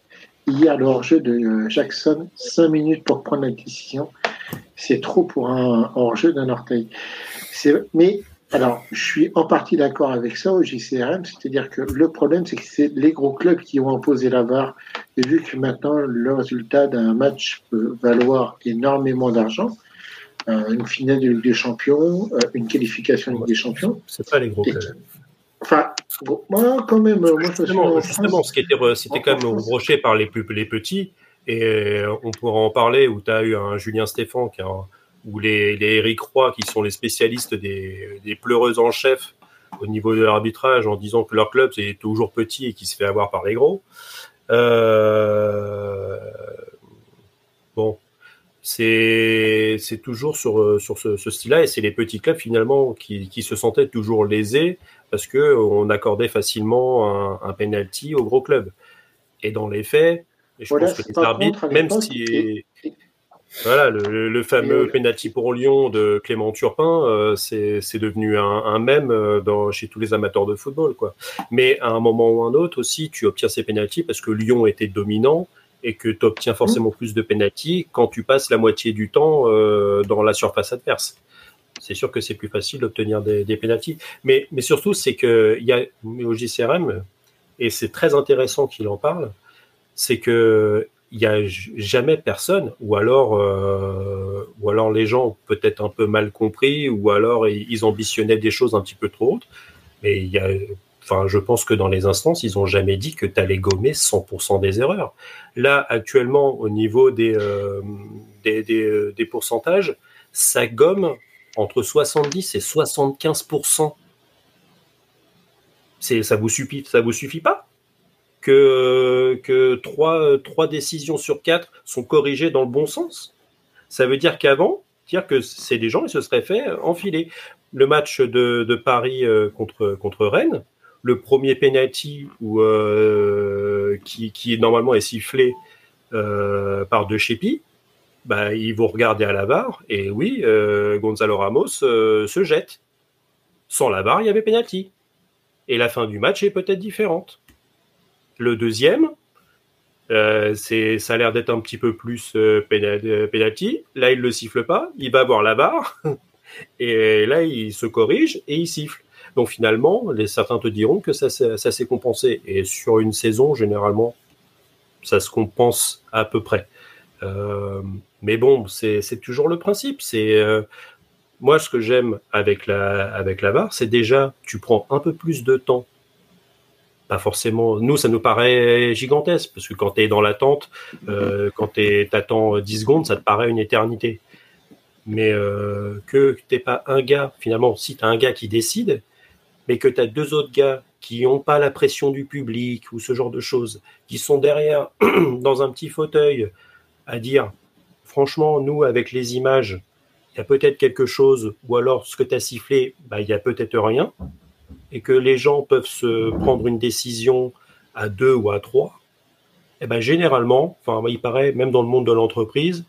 Hier, le hors-jeu de euh, Jackson, 5 minutes pour prendre la décision. C'est trop pour un hors-jeu d'un orteil. Mais alors, je suis en partie d'accord avec ça au JCRM, c'est-à-dire que le problème, c'est que c'est les gros clubs qui ont imposé la VAR. Et vu que maintenant, le résultat d'un match peut valoir énormément d'argent, une finale de Ligue des Champions, euh, une qualification de Ligue des Champions. C'est pas les gros clubs. Enfin, moi, quand même. Moi, justement, justement ce qui était, c'était quand même reproché par les, plus, les petits, et euh, on pourra en parler, où tu as eu un Julien Stéphan, qui ou les, les Eric Roy, qui sont les spécialistes des, des pleureuses en chef au niveau de l'arbitrage, en disant que leur club est toujours petit et qui se fait avoir par les gros. Euh, bon, c'est toujours sur euh, sur ce, ce style-là et c'est les petits clubs finalement qui, qui se sentaient toujours lésés parce que on accordait facilement un, un penalty aux gros clubs et dans les faits je pense que les arbitres même si voilà le, le fameux penalty pour Lyon de Clément Turpin euh, c'est devenu un, un même euh, dans chez tous les amateurs de football quoi. Mais à un moment ou un autre aussi tu obtiens ces penalties parce que Lyon était dominant et que tu obtiens forcément plus de pénalty quand tu passes la moitié du temps dans la surface adverse. C'est sûr que c'est plus facile d'obtenir des, des pénalties. Mais, mais surtout, c'est qu'il y a au JCRM, et c'est très intéressant qu'il en parle, c'est que il y a jamais personne, ou alors, euh, ou alors les gens ont peut-être un peu mal compris, ou alors ils ambitionnaient des choses un petit peu trop hautes. Mais il y a, enfin, je pense que dans les instances, ils ont jamais dit que tu allais gommer 100% des erreurs. Là, actuellement, au niveau des, euh, des, des, pourcentages, ça gomme entre 70 et 75%. C'est, ça vous suffit, ça vous suffit pas? que, que trois, trois décisions sur quatre sont corrigées dans le bon sens? Ça veut dire qu'avant, dire que c'est des gens, ils se seraient fait enfiler. Le match de, de Paris euh, contre, contre Rennes, le premier penalty euh, qui, normalement est sifflé euh, par De Chepi, bah, ils vont regarder à la barre et oui, euh, Gonzalo Ramos se jette. Sans la barre, il y avait penalty. Et la fin du match est peut-être différente. Le deuxième, ça a l'air d'être un petit peu plus penalty. Là, il le siffle pas. Il va voir la barre. Et là, il se corrige et il siffle. Donc finalement, certains te diront que ça, s'est compensé. Et sur une saison, généralement, ça se compense à peu près. Euh, mais bon, c'est, toujours le principe. C'est euh, moi ce que j'aime avec la avec la VAR, c'est déjà tu prends un peu plus de temps pas forcément. Nous, ça nous paraît gigantesque parce que quand tu es dans l'attente, euh, quand tu attends 10 secondes, ça te paraît une éternité. Mais que t'es pas un gars, finalement, si tu as un gars qui décide, mais que tu as deux autres gars qui n'ont pas la pression du public ou ce genre de choses, qui sont derrière dans un petit fauteuil à dire, franchement, nous, avec les images, il y a peut-être quelque chose, ou alors ce que tu as sifflé, bah, il y a peut-être rien et que les gens peuvent se prendre une décision à deux ou à trois, eh ben généralement, enfin il paraît même dans le monde de l'entreprise,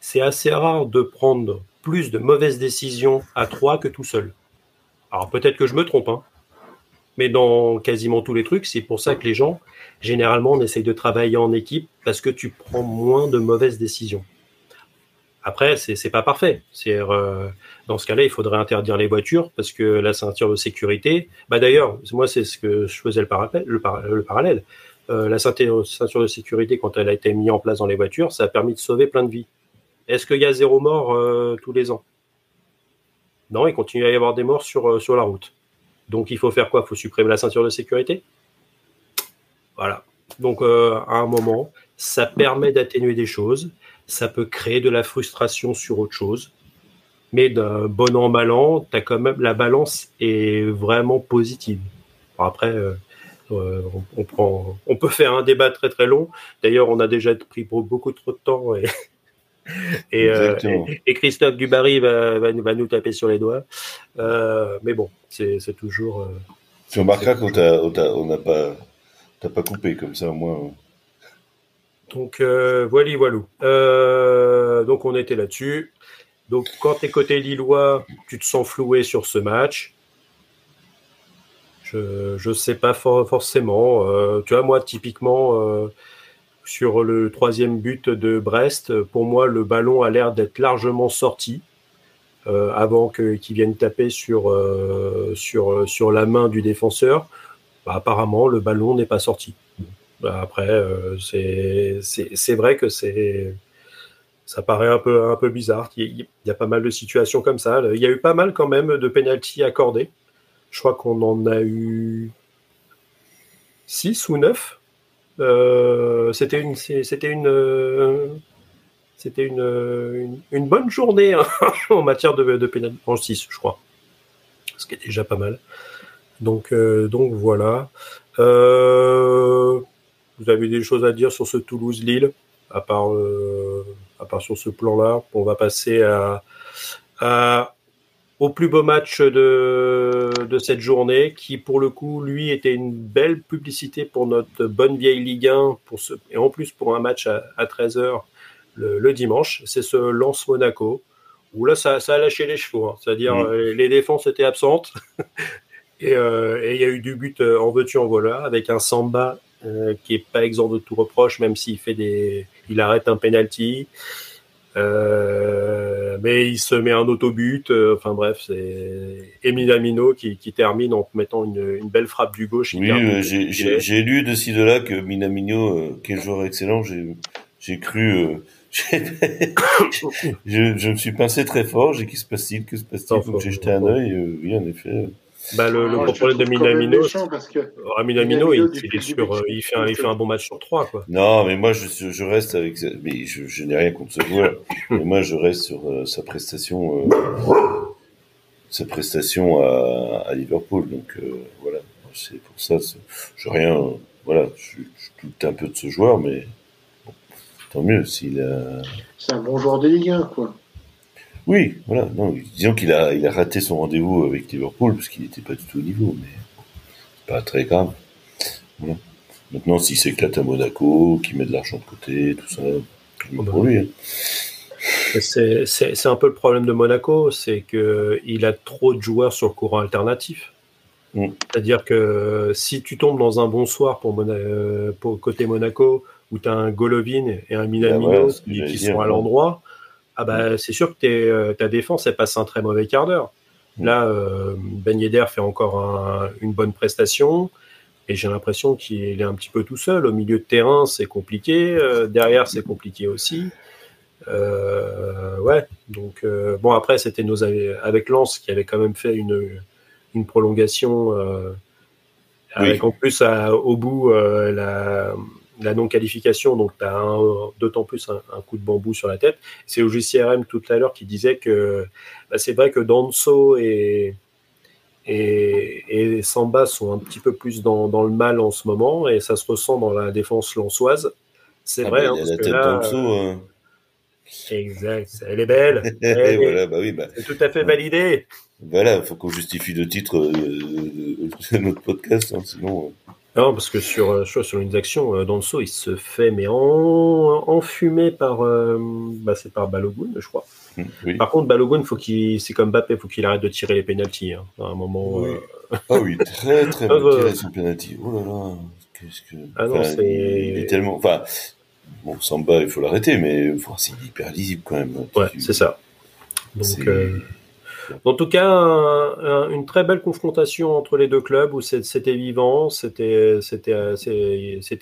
c'est assez rare de prendre plus de mauvaises décisions à trois que tout seul. Alors peut-être que je me trompe, hein, mais dans quasiment tous les trucs, c'est pour ça que les gens, généralement, on essaye de travailler en équipe parce que tu prends moins de mauvaises décisions. Après, c'est pas parfait. Euh, dans ce cas-là, il faudrait interdire les voitures parce que la ceinture de sécurité. Bah d'ailleurs, moi c'est ce que je faisais le, parallèle. Le. Euh, la ceinture, ceinture de sécurité, quand elle a été mise en place dans les voitures, ça a permis de sauver plein de vies. Est-ce qu'il y a zéro mort euh, tous les ans? Non, il continue à y avoir des morts sur euh, sur la route. Donc il faut faire quoi? Il faut supprimer la ceinture de sécurité? Voilà. Donc euh, à un moment, ça permet d'atténuer des choses ça peut créer de la frustration sur autre chose. Mais d'un bon an, mal an, as quand même, la balance est vraiment positive. après, euh, on, on, prend, on peut faire un débat très très long. D'ailleurs, on a déjà pris beaucoup trop de temps et, et, euh, et, et, Christophe Dubarry va, va, va, nous taper sur les doigts. Euh, mais bon, c'est toujours. Euh, tu remarqueras qu'on n'a pas, pas coupé comme ça, au moins. Donc euh, voilà, voilou. Euh, donc on était là-dessus. Donc quand tu es côté lillois, tu te sens floué sur ce match. Je ne sais pas for forcément. Tu vois, moi, typiquement, sur le troisième but de Brest, pour moi, le ballon a l'air d'être largement sorti euh, avant qu'il qu vienne taper sur, euh, sur, la main du défenseur. Bah, apparemment, le ballon n'est pas sorti. Bah, après, euh, c'est vrai que ça paraît un peu bizarre. Il y, a, pas mal de situations comme ça. Il y a eu pas mal quand même de pénalty accordés. Je crois qu'on en a eu 6 ou 9. Euh, c'était une c'était une c'était une, une, bonne journée hein, en matière de, de pénalty. En 6, je crois. Ce qui est déjà pas mal. Donc, euh, donc voilà. Euh, vous avez des choses à dire sur ce Toulouse-Lille, à part, euh, à part sur ce plan-là? On va passer à, à, au plus beau match de, de cette journée, qui pour le coup, lui, était une belle publicité pour notre bonne vieille Ligue 1, pour ce, et en plus pour un match à, à 13h le, le dimanche. C'est ce Lance Monaco, où là, ça, ça a lâché les chevaux. Hein. C'est-à-dire, mmh. les, les défenses étaient absentes. et il euh, y a eu du but en veux-tu, en voilà, avec un Samba qui est pas exempt de tout reproche, même s'il fait des, il arrête un penalty. Euh, mais il se met un autobut. Euh, enfin bref, c'est Emile Amino qui, qui, termine en mettant une, une, belle frappe du gauche. Oui, euh, j'ai lu de ci de là que Minamino, euh, qui est joueur excellent, j'ai cru. Euh, je, je, me suis pincé très fort. J'ai qui se passe-t-il Que se passe-t-il Faut que j'ai jeté un œil. oui, en effet. Bah, le, le problème de Minamino, parce que ah, Minamino, il, il, est sur, il, fait un, il fait un bon match sur trois, quoi. Non, mais moi, je, je reste avec, mais je, je n'ai rien contre ce joueur. mais moi, je reste sur euh, sa prestation, euh, sa prestation à, à Liverpool. Donc euh, voilà, c'est pour ça. Je rien, voilà, je, je doute un peu de ce joueur, mais bon, tant mieux s'il a. C'est un bon joueur de Ligue 1, quoi. Oui, voilà. Non, disons qu'il a, il a raté son rendez-vous avec Liverpool parce qu'il n'était pas du tout au niveau, mais c'est pas très grave. Voilà. Maintenant, s'il s'éclate à Monaco, qu'il met de l'argent de côté, tout ça, oh bah. pour lui. Hein. C'est un peu le problème de Monaco, c'est que il a trop de joueurs sur le courant alternatif. Mm. C'est-à-dire que si tu tombes dans un bon soir pour, euh, pour côté Monaco, où tu as un Golovin et un Minamino ah qui, sont à l'endroit, ah bah c'est sûr que euh, ta défense elle passe un très mauvais quart d'heure. Là, euh, Ben Yedder fait encore une bonne prestation et j'ai l'impression qu'il est un petit peu tout seul. Au milieu de terrain, c'est compliqué. Euh, derrière, c'est compliqué aussi. Euh, ouais, donc bon après c'était nos avec Lens qui avait quand même fait une, une prolongation avec en plus au bout la la non-qualification, donc tu as d'autant plus un, coup de bambou sur la tête. C'est au JCRM tout à l'heure qui disait que bah, c'est vrai que Danso et, et, et, Samba sont un petit peu plus dans, dans, le mal en ce moment et ça se ressent dans la défense lançoise. C'est ah vrai. Bah, hein, la tête Danso, hein. Exact, elle est belle. voilà, bah oui, bah, c'est tout à fait validé. Voilà, il faut qu'on justifie le titre euh, de notre podcast, hein, sinon. Euh, non, parce que sur, euh, sur une action, euh, Danso, il se fait mais en, enfumé par, euh, bah, c'est par Balogun, je crois. Mmh, par contre, Balogun, faut qu'il, c'est comme Bappé, faut qu'il arrête de tirer les pénalties. Hein, à un moment. Oui. Euh... Ah oui, très très mal tiré son pénalty. Oh là là, qu'est-ce que. Ah non, c'est. Il est tellement, enfin, bon, Samba, il faut l'arrêter, mais enfin, c'est hyper lisible quand même. Ouais, c'est ça. Donc. En tout cas, une très belle confrontation entre les deux clubs où c'était vivant, c'était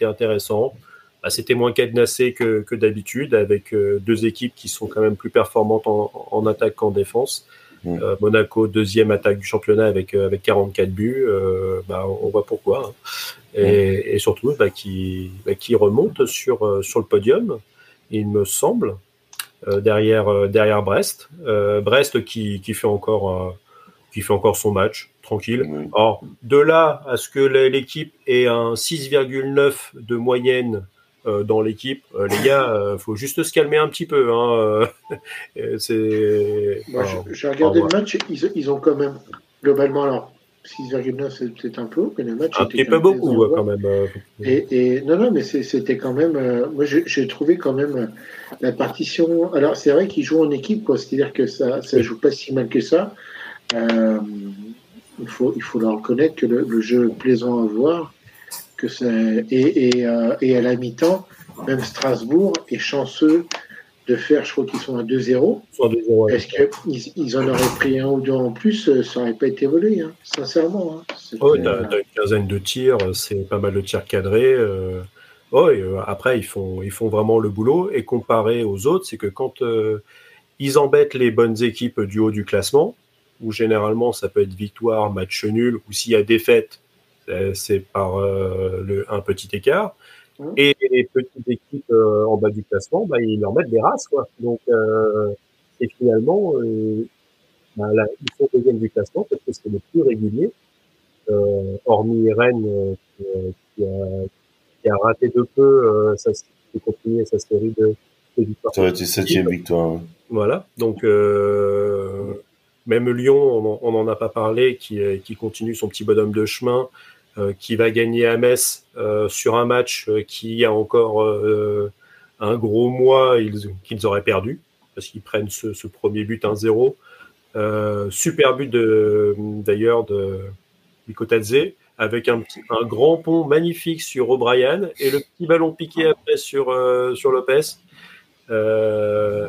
intéressant. Bah, c'était moins cadenassé que, d'habitude, avec euh, deux équipes qui sont quand même plus performantes en, attaque qu'en défense. Mm. Euh, Monaco, deuxième attaque du championnat avec, euh, avec 44 buts, bah, on voit pourquoi. Hein. Et, mm. surtout, bah, qui, qui remonte sur, sur le podium, il me semble. Euh, derrière, euh, derrière Brest. Euh, Brest qui, qui, fait encore, qui fait encore son match, tranquille. Or, de là à ce que l'équipe ait un 6,9 de moyenne dans l'équipe. les gars, faut juste se calmer un petit peu. Hein. c'est. J'ai regardé le match, ils, ils, ont quand même globalement alors 6,9 c'est peut-être un peu, mais le match un petit peu beaucoup quand même. Et, et, non non mais c'était quand même, moi j'ai trouvé quand même la partition. Alors, c'est vrai qu'ils jouent en équipe, quoi. C'est-à-dire que ça ne joue pas si mal que ça. Euh, il, faut, il faut leur reconnaître que le, jeu est plaisant à voir. Que et, et, euh, et, à la mi-temps, même Strasbourg est chanceux de faire, je crois qu'ils sont à 2-0. Est-ce qu'ils ils en auraient pris un ou deux en plus, euh, ça n'aurait pas été volé, hein, sincèrement. Hein. Oh, tu as, une quinzaine de tirs, c'est pas mal de tirs cadrés. Euh, Oh, après, ils font, ils font vraiment le boulot. Et comparé aux autres, c'est que quand euh, ils embêtent les bonnes équipes du haut du classement, où généralement ça peut être victoire, match nul, ou s'il y a défaite, euh, c'est par le, un petit écart. Et les petites équipes en bas du classement, bah, ils leur mettent des races. Quoi. Donc, et finalement, bah, là, ils sont deuxième du classement parce que c'est le plus régulier, hormis Rennes qui a qui a raté de peu euh, sa, sa série de, de victoires. Ça aurait été septième victoire. Voilà. Donc, euh, même Lyon, on n'en a pas parlé, qui, qui continue son petit bonhomme de chemin, euh, qui va gagner à Metz euh, sur un match euh, qui a encore euh, un gros mois qu'ils auraient perdu, parce qu'ils prennent ce, premier but 1-0. super but d'ailleurs de, Mikotadze avec un, grand pont magnifique sur O'Brien et le petit ballon piqué après sur, euh, sur Lopez. Euh,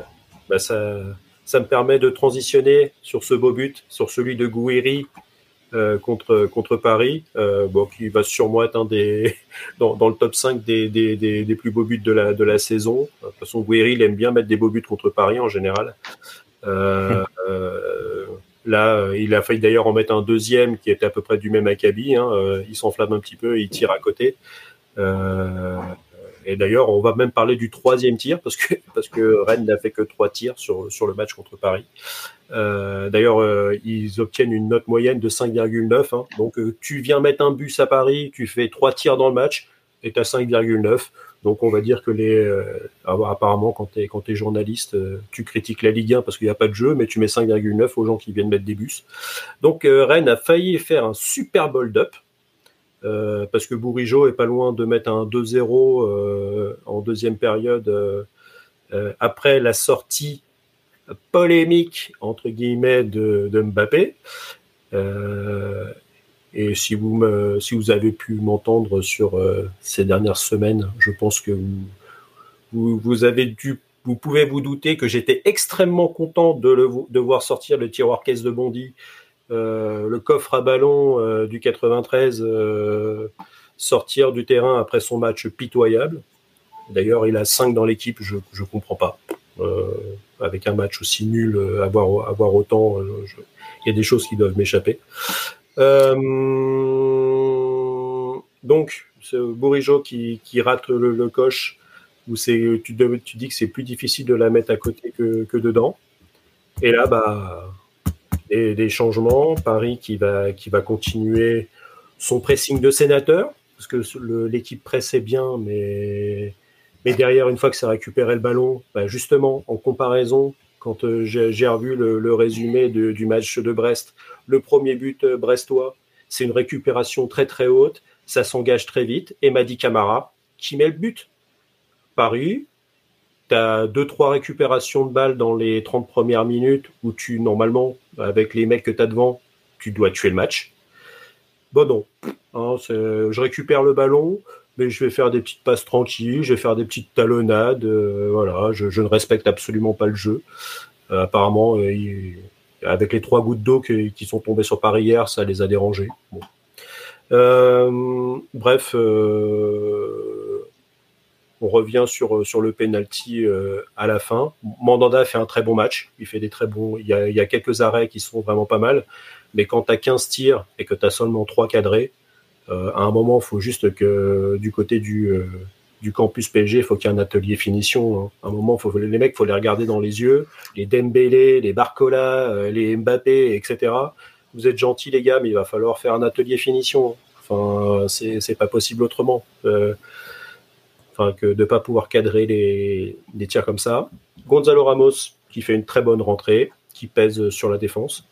bah ça me permet de transitionner sur ce beau but, sur celui de Gouiri euh, contre, contre Paris, euh, bon, qui va sûrement être un des, dans, le top 5 des, des, des, plus beaux buts de la, de la saison. De toute façon, Gouiri, il aime bien mettre des beaux buts contre Paris en général. Euh, Là, il a failli d'ailleurs en mettre un deuxième qui était à peu près du même acabit. Hein. Il s'enflamme un petit peu et il tire à côté. Et d'ailleurs, on va même parler du troisième tir parce que parce que Rennes n'a fait que trois tirs sur sur le match contre Paris. Euh, d'ailleurs, euh, ils obtiennent une note moyenne de 5,9. Hein. Donc, euh, tu viens mettre un bus à Paris, tu fais trois tirs dans le match et tu as 5,9. Donc on va dire que les apparemment quand tu es journaliste, tu critiques la Ligue 1 parce qu'il n'y a pas de jeu, mais tu mets 5,9 aux gens qui viennent mettre des bus. Donc Rennes a failli faire un super hold-up parce que Bourigeau est pas loin de mettre un 2-0 en deuxième période après la sortie polémique entre guillemets de, Mbappé. Et si vous, si vous avez pu m'entendre sur euh, ces dernières semaines, je pense que vous, vous, avez dû, vous pouvez vous douter que j'étais extrêmement content de, le, voir sortir le tiroir caisse de Bondy, euh, le coffre à ballon euh, du 93 euh, sortir du terrain après son match pitoyable. D'ailleurs, il a 5 dans l'équipe, je ne comprends pas. Euh, avec un match aussi nul, avoir, avoir autant, je, il y a des choses qui doivent m'échapper. Euh, donc, ce Bourigeau qui, qui rate le, coche, où tu, tu dis que c'est plus difficile de la mettre à côté que, que dedans. Et là, bah, des, des, changements. Paris qui va, qui va continuer son pressing de sénateur, parce que l'équipe pressait bien, mais, mais derrière, une fois que ça récupéré le ballon, bah justement, en comparaison, quand euh, j'ai revu le, résumé du match de Brest, le premier but euh, brestois, c'est une récupération très très haute, ça s'engage très vite, et Madi Camara qui met le but. Paris, tu as deux trois récupérations de balles dans les 30 premières minutes où tu normalement avec les mecs que tu as devant, tu dois tuer le match. Bon non, hein, je récupère le ballon, mais je vais faire des petites passes tranquilles, je vais faire des petites talonnades, euh, voilà, je, ne respecte absolument pas le jeu. Euh, apparemment, euh, avec les trois gouttes d'eau qui sont tombées sur Paris hier, ça les a dérangés. Bref, on revient sur, le penalty à la fin. Mandanda fait un très bon match. Il fait des très bons. Il y a, il y a quelques arrêts qui sont vraiment pas mal. Mais quand tu as 15 tirs et que tu as seulement 3 cadrés, euh, à un moment, il faut juste que du côté du, euh, campus PSG, il faut qu'il y ait un atelier finition. Hein. À un moment, faut, les mecs, faut les regarder dans les yeux. Les Dembélé, les Barcola, euh, les Mbappé, etc. Vous êtes gentils, les gars, mais il va falloir faire un atelier finition. Enfin, c'est, pas possible autrement. Enfin, que de pas pouvoir cadrer les, les tirs comme ça. Gonzalo Ramos, qui fait une très bonne rentrée, qui pèse sur la défense.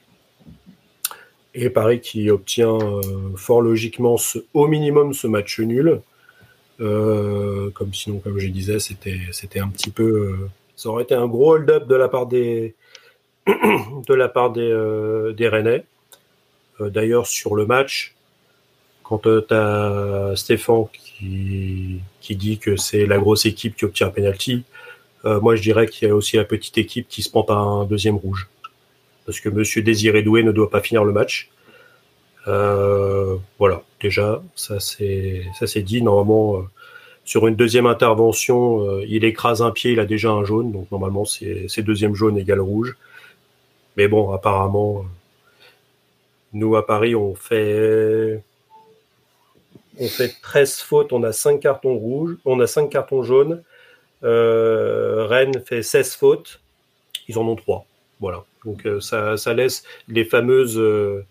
Et Paris qui obtient euh, fort logiquement au minimum ce match nul. Euh, comme sinon, comme je disais, c'était un petit peu, euh, ça aurait été un gros hold-up de la part des de la part des Rennais. D'ailleurs, sur le match, quand tu as Stéphane qui qui dit que c'est la grosse équipe qui obtient un penalty, moi je dirais qu'il y a aussi la petite équipe qui se prend pas un deuxième rouge, parce que Monsieur Désiré Doué ne doit pas finir le match. Euh, voilà, déjà, ça c'est dit. Normalement, euh, sur une deuxième intervention, euh, il écrase un pied, il a déjà un jaune, donc normalement c'est deuxième jaune égale rouge. Mais bon, apparemment, nous à Paris, on fait on fait 13 fautes, on a 5 cartons rouges, on a 5 cartons jaunes. Rennes fait 16 fautes, ils en ont 3. Voilà. Donc ça, ça laisse les fameuses euh,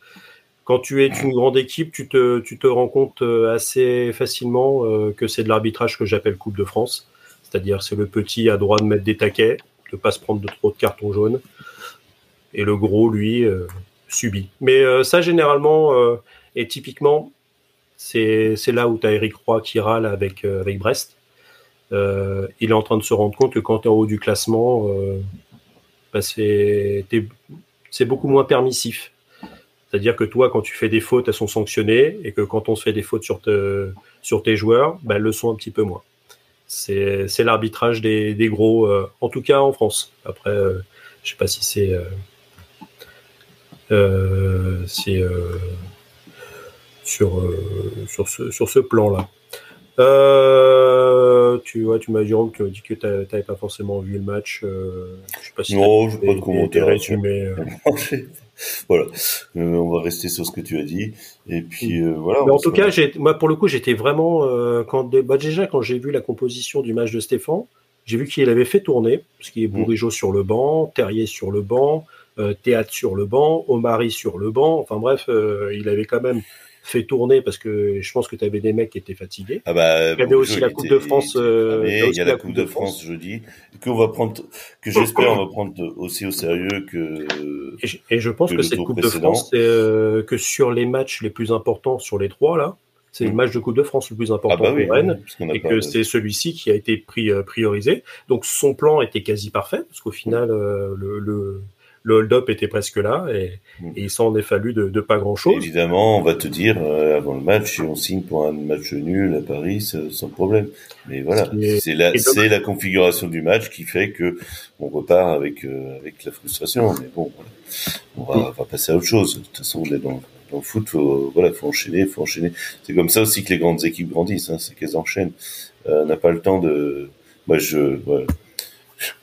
quand tu es une grande équipe, tu te, rends compte euh, assez facilement euh, que c'est de l'arbitrage que j'appelle Coupe de France. C'est-à-dire, c'est le petit à droit de mettre des taquets, de pas se prendre de trop de cartons jaunes. Et le gros, lui, euh, subit. Mais euh, ça, généralement, euh, et typiquement, c'est là où tu as Eric Roy qui râle avec, euh, avec Brest. il est en train de se rendre compte que quand tu es en haut du classement, bah c'est beaucoup moins permissif C'est-à-dire que toi, quand tu fais des fautes, elles sont sanctionnées, et que quand on se fait des fautes sur, te, sur tes joueurs, ben, elles le sont un petit peu moins. C'est l'arbitrage des, des, gros, euh, en tout cas en France. Après, euh, je sais pas si c'est euh, ce, sur ce plan-là. Euh, tu vois, tu m'as dit, tu m'as dit que tu n'avais pas forcément vu le match. Euh, je sais pas si non, je pas de commentaire. Euh. voilà, on va rester sur ce que tu as dit. Et puis voilà. en tout cas, moi pour le coup, j'étais vraiment quand bah, déjà quand j'ai vu la composition du match de Stéphane, j'ai vu qu'il avait fait tourner, parce qu'il est mm. Bourigeau sur le banc, Terrier sur le banc, Théâtre sur le banc, Omari sur le banc. Enfin bref, il avait quand même fait tourner parce que je pense que tu avais des mecs qui étaient fatigués. Ah bah, il y avait aussi la Coupe de France. Euh, il y a la Coupe de France jeudi qu'on va prendre, que j'espère on va prendre aussi au sérieux que. Et je, pense que, cette Coupe de France, euh, que sur les matchs les plus importants sur les trois là, c'est le mm. match de Coupe de France le plus important ah bah pour Rennes et que c'est celui-ci qui a été pris, euh, priorisé. Donc son plan était quasi parfait parce qu'au final le le hold-up était presque là et, mm. il s'en est fallu de, pas grand-chose. Évidemment, on va te dire euh, avant le match, on signe pour un match nul à Paris sans problème. Mais voilà, c'est la, c'est la configuration du match qui fait que on repart avec euh, avec la frustration. Mais bon, on va, on va passer à autre chose. De toute façon, on est dans, dans le foot, faut, voilà, faut enchaîner, faut enchaîner. C'est comme ça aussi que les grandes équipes grandissent, hein, c'est qu'elles enchaînent. Euh, on n'a pas le temps de. Moi, je, voilà,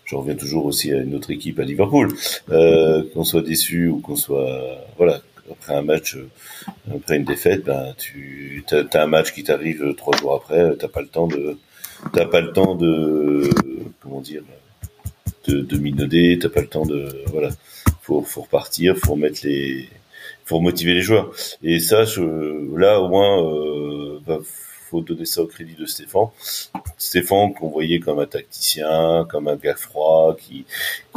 je reviens toujours aussi à une autre équipe à Liverpool, euh, qu'on soit déçu ou qu'on soit voilà après un match, euh, après une défaite, ben tu as, un match qui t'arrive trois jours après, t'as pas le temps de t'as pas le temps de comment dire de, de minauder, t'as pas le temps de voilà faut faut repartir, faut remettre les faut motiver les joueurs. Et ça je, là au moins euh, faut donner ça au crédit de Stéphane. Stéphane qu'on voyait comme un tacticien, comme un gars froid, qui,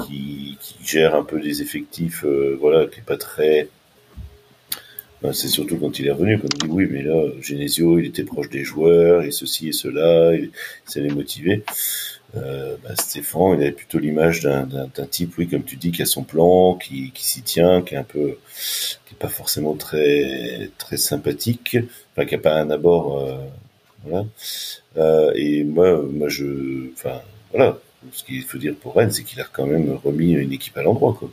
qui, gère un peu les effectifs, euh, voilà, qui est pas très... Ben, c'est surtout quand il est revenu, qu'on dit oui, mais là, Genesio, il était proche des joueurs, et ceci et cela, il, les motiver. Stéphane, il avait plutôt l'image d'un type, oui, comme tu dis, qui a son plan, qui, qui s'y tient, qui est un peu, pas forcément très très sympathique, enfin qui a pas un abord euh, voilà. Euh, et moi, moi, je, enfin, voilà. Ce qu'il faut dire pour Rennes, c'est qu'il a quand même remis une équipe à l'endroit. Quoi.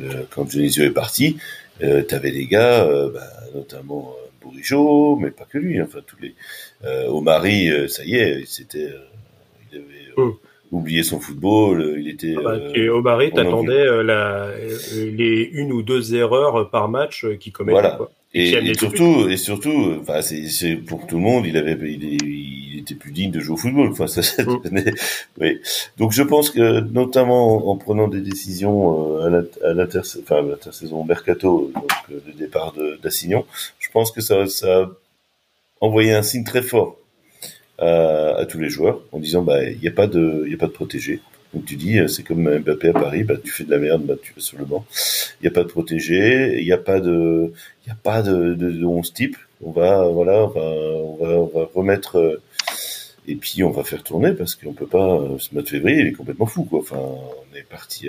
Euh, quand Genesio est parti, euh, t'avais des gars, euh, bah, notamment Bourigeau, mais pas que lui. Enfin, tous les euh, Omari, ça y est, c'était, il avait hum. Oublié son football. Il était. Ah bah, et Omari, t'attendais la, les une ou deux erreurs par match qui commettait. Voilà. Quoi. Et, surtout, et surtout, enfin, c'est pour tout le monde, il avait, il, il, était plus digne de jouer au football. Enfin, ça, mm. oui. Donc, je pense que, notamment en prenant des décisions euh, à l'intersaison mercato, donc euh, le départ d'Assignon, je pense que ça, ça a envoyé un signe très fort à, à tous les joueurs en disant, bah, il n'y a pas de, il y a pas de protégé. Donc tu dis, euh, c'est comme Mbappé à Paris, bah, tu fais de la merde, bah, tu vas sur le banc. Il n'y a pas de protégé, il n'y a pas de, il n'y a pas de, de, de 11 types. On va, voilà, on va, on va, remettre, euh, et puis on va faire tourner parce qu'on peut pas, euh, ce mois de février, il est complètement fou, quoi. Enfin, on est parti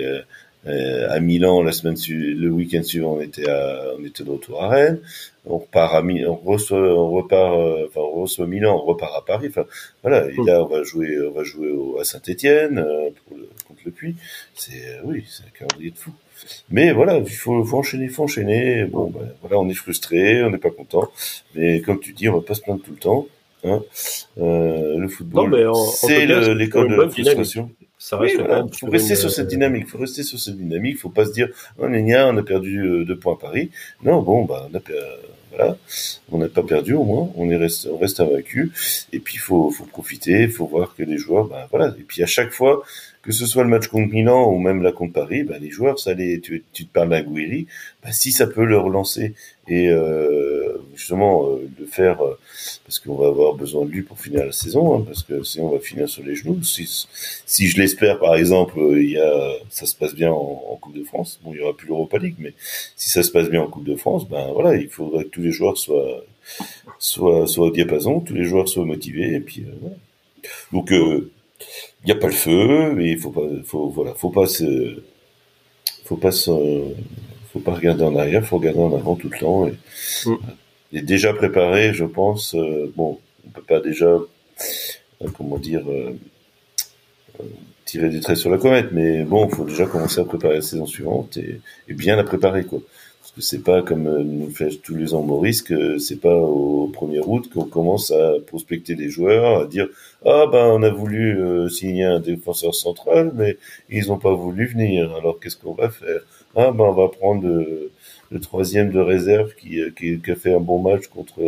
à Milan la semaine le week-end suivant, on était à, on était de retour à Rennes. On repart à Milan, on reçoit, on repart, enfin, on reçoit Milan, on repart à Paris. Enfin, voilà. Et là, on va jouer, on va jouer à Saint-Étienne contre le Puy. C'est, oui, c'est un calendrier de fou. Mais voilà, il faut, faut enchaîner, faut enchaîner. Bon, ben, voilà, on est frustré, on n'est pas content. Mais comme tu dis, on va pas se plaindre tout le temps. Hein. Euh, le football, c'est l'école de la frustration. Ça reste oui, voilà. faut rester sur cette dynamique. Faut rester sur cette dynamique. Faut pas se dire, oh, on a perdu euh, deux points à Paris. Non, bon, bah, on a voilà, on n'a pas perdu au moins. On est resté, on reste invaincu. Et puis, faut, faut profiter. Faut voir que les joueurs, bah, voilà. Et puis, à chaque fois, que ce soit le match contre Milan ou même la contre Paris, bah, les joueurs, ça les, tu, tu te parles d'un Guiri, bah, si ça peut le relancer et euh, justement euh, le faire, euh, parce qu'on va avoir besoin de lui pour finir la saison, hein, parce que sinon on va finir sur les genoux. Si, si je l'espère, par exemple, il y a, ça se passe bien en, Coupe de France. Bon, il y aura plus l'Europa League, mais si ça se passe bien en Coupe de France, ben voilà, il faudrait que tous les joueurs soient soient, soient au diapason, tous les joueurs soient motivés, et puis voilà. Donc il n'y a pas le feu, mais il faut pas, faut, voilà, faut pas se, faut pas se, faut pas regarder en arrière, faut regarder en avant tout le temps. Et, mm. déjà préparé, je pense. Euh, bon, on peut pas déjà, euh, comment dire, euh, tirer des traits sur la comète, mais bon, faut déjà commencer à préparer la saison suivante et, et bien la préparer, quoi que c'est pas comme nous fait tous les ans Maurice que c'est pas au 1er août qu'on commence à prospecter des joueurs, à dire ah ben on a voulu signer un défenseur central mais ils ont pas voulu venir. Alors qu'est-ce qu'on va faire? Ah ben on va prendre le, troisième de réserve qui, euh, qui, qui, a fait un bon match contre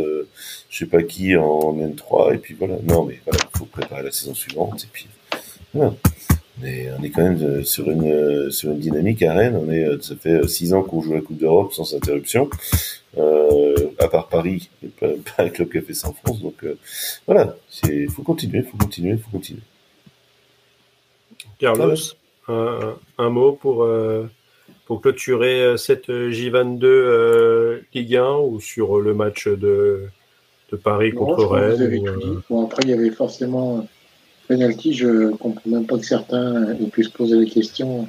je sais pas qui en N3 et puis voilà. Non mais voilà, faut préparer la saison suivante et puis voilà. Mais on est quand même euh, sur une euh, sur une dynamique à Rennes. On est, euh, ça fait six ans qu'on joue la Coupe d'Europe sans interruption, euh, à part Paris, pas, pas un club qui a fait ça en France. Donc voilà, il faut continuer, il faut continuer, il faut continuer. Carlos, un, un, mot pour pour clôturer cette J22 Ligue 1 ou sur le match de de Paris contre Rennes. Bon, après, il y avait forcément penalty, je ne comprends même pas que certains puissent poser des questions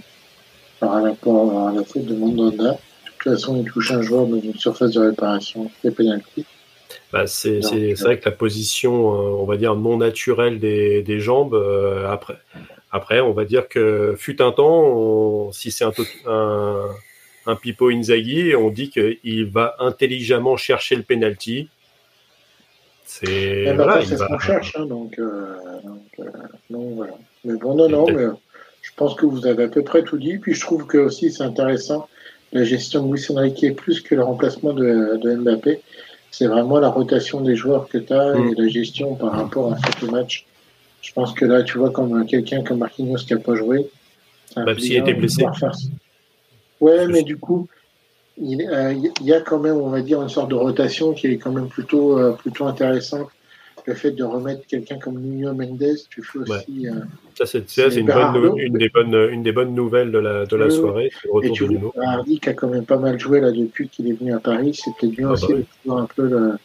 par rapport à la faute de Mandanda. De toute façon, il touche un joueur dans une surface de réparation, c'est penalty. Bah, c'est vrai que la position, euh, on va dire, non naturelle des, des jambes, euh, après, après, on va dire que fut un temps, si c'est un, un, un Pipo Inzaghi, on dit qu'il va intelligemment chercher le penalty c'est eh ben, voilà, ce qu'on cherche, hein, donc, euh, euh, donc, voilà. Mais bon, non, non, mais je pense que vous avez à peu près tout dit. Puis je trouve que aussi c'est intéressant la gestion de Luis Enrique plus que le remplacement de, de Mbappé. C'est vraiment la rotation des joueurs que tu as et mm. la gestion par rapport à ce match. Je pense que là, tu vois, comme quelqu'un comme Marquinhos qui n'a pas joué. Même s'il était blessé. Ouais, mais du coup, euh, il, y a quand même, on va dire, une sorte de rotation qui est quand même plutôt, euh, plutôt intéressante. Le fait de remettre quelqu'un comme Nuno Mendes, tu fais aussi. Euh, ça, c'est une, bonne, une, des bonnes, une des bonnes nouvelles de la, de la soirée. Et tu Hardy qui a quand même pas mal joué là depuis qu'il est venu à Paris. Peut-être bien ah, aussi bah de pouvoir un peu le,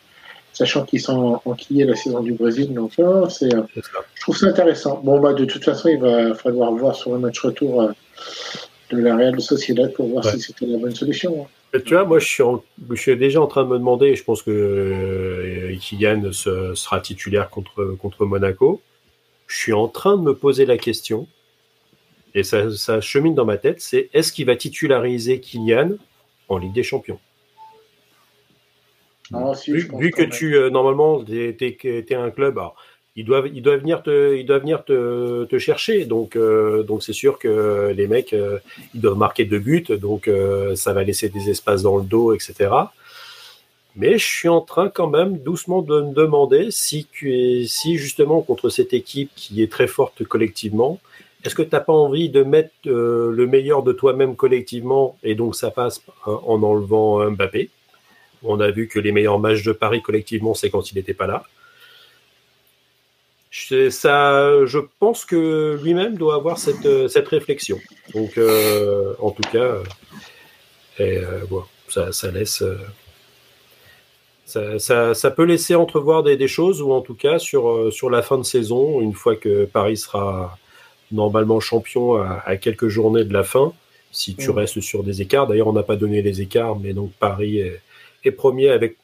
sachant qu'ils sont enquillés la saison du Brésil. Donc, c'est, je trouve ça intéressant. Bon, bah, de toute façon, il va falloir voir sur le match retour de la Real Sociedad pour voir si c'était la bonne solution. Hein. Tu vois, moi, je suis, je suis déjà en train de me demander, et je pense que euh, Kylian sera titulaire contre, contre Monaco. Je suis en train de me poser la question, et ça, ça chemine dans ma tête, c'est est-ce qu'il va titulariser Kylian en Ligue des Champions? Vu, que tu, euh, normalement, tu es, un club, ils doivent, ils doivent venir te, ils doivent venir te, te chercher. Donc, euh, donc c'est sûr que les mecs, euh, ils doivent marquer deux buts, donc ça va laisser des espaces dans le dos, etc. Mais je suis en train quand même doucement de me demander si, si justement contre cette équipe qui est très forte collectivement, est-ce que tu n'as pas envie de mettre le meilleur de toi-même collectivement et donc ça passe en enlevant Mbappé? On a vu que les meilleurs matchs de Paris collectivement, c'est quand il n'était pas là ça, je pense que lui-même doit avoir cette, euh, cette réflexion. Donc, euh, en tout cas, et, euh, ça, ça, laisse. Ça, ça, ça, peut laisser entrevoir des, des, choses, ou en tout cas, sur, sur la fin de saison, une fois que Paris sera normalement champion à, à quelques journées de la fin, si tu restes sur des écarts. D'ailleurs, on n'a pas donné les écarts, mais donc Paris est, est premier avec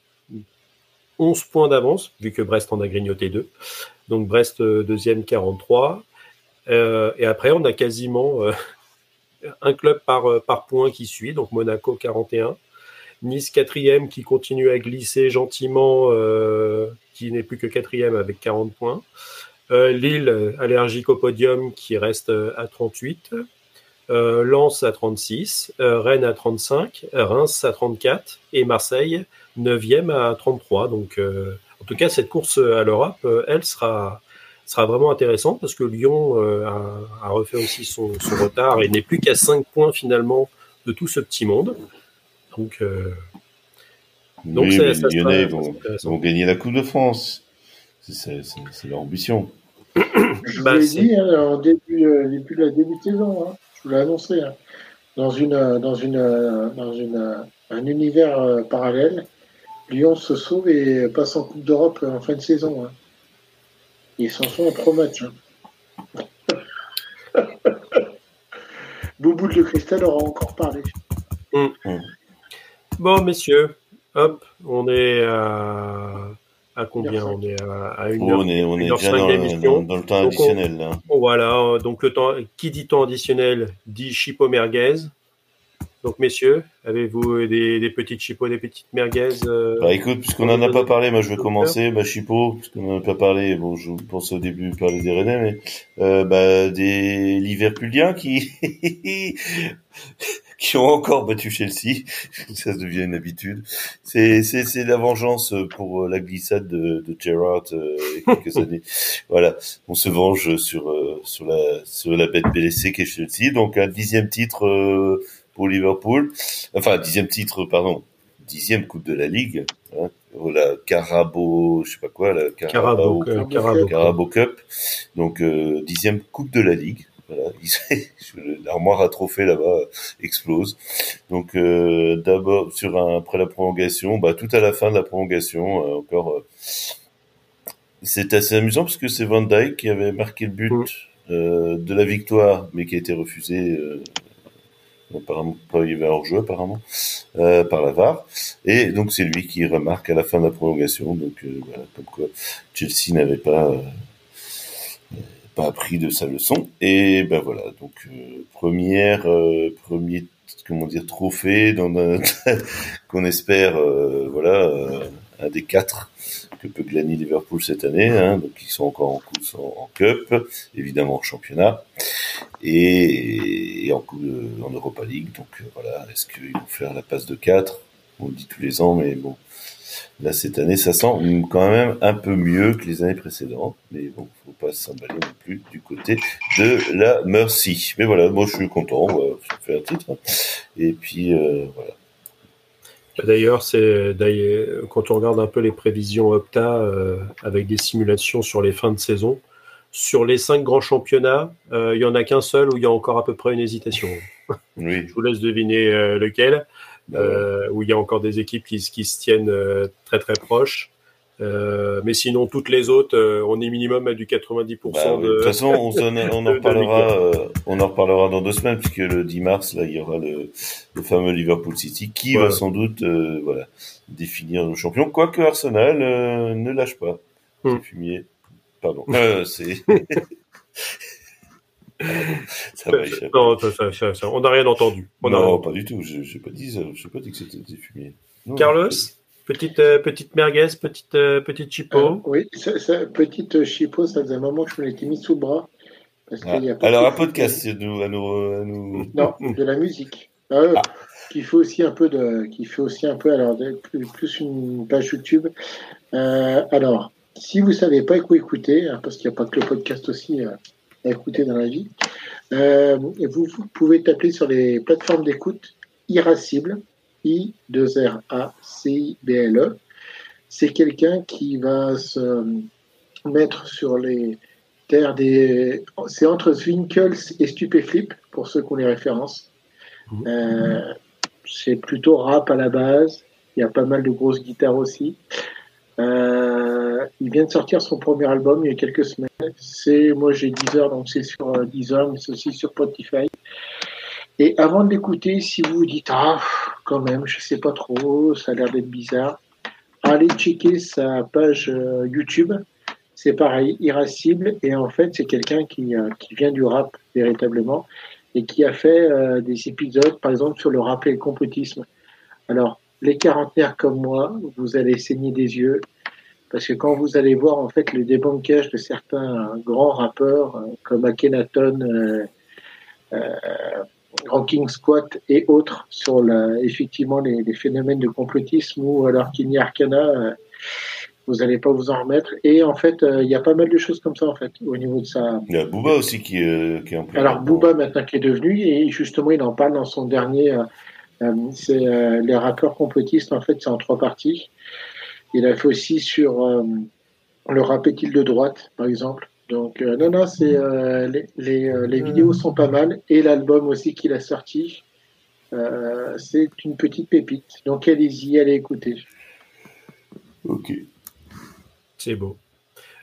11 points d'avance, vu que Brest en a grignoté deux. Donc Brest euh, deuxième 43. Euh, et après, on a quasiment euh, un club par, par point qui suit, donc Monaco 41. Nice quatrième qui continue à glisser gentiment, qui n'est plus que quatrième avec 40 points. Lille, allergique au podium, qui reste à 38. Lens à 36, Rennes à 35, Reims à 34 et Marseille 9e à 33. Donc en tout cas, cette course à l'Europe, euh, elle sera sera vraiment intéressante parce que Lyon euh, a, refait aussi son, retard et n'est plus qu'à 5 points finalement de tout ce petit monde. Donc, euh, donc les Lyonnais vont, gagner la Coupe de France. C'est leur ambition. Je bah, vous l'ai dit hein, en début, début, de la début de saison, hein. Je vous l'ai annoncé, hein. dans, une, dans, une, dans une, un univers parallèle, Lyon se sauve et passe en Coupe d'Europe en fin de saison. Hein. Ils s'en sont en trois matchs. Hein. Bouboule de Cristal aura encore parlé. Mm. Mm. Bon, messieurs, hop, on est à, à combien On est à, une heure. On est, on est déjà dans, le temps additionnel. là. Voilà, donc le temps, qui dit temps additionnel dit chipo merguez. Donc, messieurs, avez-vous des, des petites chipots, des petites merguez euh, Bah écoute, puisqu'on n'en a pas parlé, moi je vais commencer, ma chipot, puisqu'on n'en a pas parlé, bon, je pense au début parler des Rennais, mais euh, bah, des Liverpooliens qui qui ont encore battu Chelsea, ça devient une habitude. C'est c'est c'est la vengeance pour la glissade de, de Gerrard euh, il y a quelques années. Voilà, on se venge sur euh, sur la sur la bête blessée qu'est Chelsea. Donc un dixième titre euh, pour Liverpool. Enfin, dixième titre, pardon, dixième Coupe de la Ligue. Hein, la Carabo, je sais pas quoi, la Carabo, Carabo, Cup. Donc euh, dixième Coupe de la Ligue. Voilà, l'armoire à trophées là-bas explose. Donc euh, d'abord sur un, après la prolongation, bah tout à la fin de la prolongation, euh, encore. Euh, c'est assez amusant parce que c'est Van Dijk qui avait marqué le but mm. de la victoire, mais qui a été refusé apparemment pas il y avait un jeu apparemment euh, par la VAR. Et donc c'est lui qui remarque à la fin de la prolongation. Donc euh, voilà comme quoi Chelsea n'avait pas euh, pas appris de sa leçon. Et ben voilà donc euh, première premier comment dire trophée dans qu'on espère voilà un des quatre que peut gagner Liverpool cette année, hein, donc ils sont encore en course en, Cup, évidemment en championnat, et, en, en Europa League. Donc euh, voilà, est-ce qu'ils vont faire la passe de 4 On le dit tous les ans, mais bon, là cette année ça sent quand même un peu mieux que les années précédentes, mais bon, faut pas s'emballer non plus du côté de la Mercy. Mais voilà, moi je suis content, ça fait un titre, et puis euh, voilà. D'ailleurs, c'est quand on regarde un peu les prévisions Opta euh, avec des simulations sur les fins de saison, sur les cinq grands championnats, euh, il y en a qu'un seul où il y a encore à peu près une hésitation. Oui. Je vous laisse deviner euh, lequel, où il y a encore des équipes qui, qui se tiennent très très proches. Euh, mais sinon, toutes les autres, euh, on est minimum à du 90%. Bah de... toute façon, on, on en reparlera, euh, on en reparlera dans deux semaines puisque le 10 mars, là, il y aura le, le fameux Liverpool City qui va sans doute, voilà, définir le champion. Quoique Arsenal ne lâche pas. Hmm. C'est fumier. Pardon. c'est. ça va non, ça, ça, ça, on n'a rien entendu. On non, pas du tout. Je n'ai pas dit, pas dit que c'était fumier. Carlos. Petite, euh, petite merguez, petite, euh, petite chipo. Euh, oui, ça, petite chipo, ça faisait un moment que je me l'étais mis sous le bras. Parce ah. y a Alors, un podcast, c'est nous, à, nous, à nous. Non, de la musique. Ah. Qui fait aussi un peu de. Qui fait aussi un peu. Alors, plus, plus une page YouTube. alors, si vous ne savez pas quoi écouter, hein, parce qu'il n'y a pas que le podcast aussi à écouter dans la vie, vous, vous pouvez taper sur les plateformes d'écoute Irascible I-2-R-A-C-I-B-L-E. C'est quelqu'un qui va se mettre sur les terres des. C'est entre Zwinkels et Stupéflip, pour ceux qui ont les références. Mmh. Euh, c'est plutôt rap à la base. Il y a pas mal de grosses guitares aussi. Euh, il vient de sortir son premier album il y a quelques semaines. C'est, moi j'ai Deezer, donc c'est sur euh, Deezer, mais c'est aussi sur Spotify. Et avant de l'écouter, si vous dites ah quand même, je sais pas trop, ça a l'air d'être bizarre, allez checker sa page euh, YouTube. C'est pareil, irascible. Et en fait, c'est quelqu'un qui, euh, qui vient du rap véritablement et qui a fait euh, des épisodes, par exemple, sur le rap et le complotisme. Alors, les quarantenaires comme moi, vous allez saigner des yeux parce que quand vous allez voir en fait le débankage de certains grands rappeurs comme Akhenaton, euh, Ranking Squat et autres sur la, effectivement les, les, phénomènes de complotisme ou alors qu'il y a Arcana, euh, vous n'allez pas vous en remettre. Et en fait, euh, il y a pas mal de choses comme ça en fait au niveau de ça. Il y a Booba aussi qui, euh, qui est en plein. Alors Booba maintenant qui est devenu et justement il en parle dans son dernier. c'est les rappeurs complotistes en fait c'est en trois parties. Il a fait aussi sur le rap est-il de droite par exemple donc, euh, non, non, c'est, euh, les, les, euh, les, vidéos sont pas mal et l'album aussi qu'il a sorti, c'est une petite pépite. Donc, allez-y, allez écouter. Ok. C'est beau.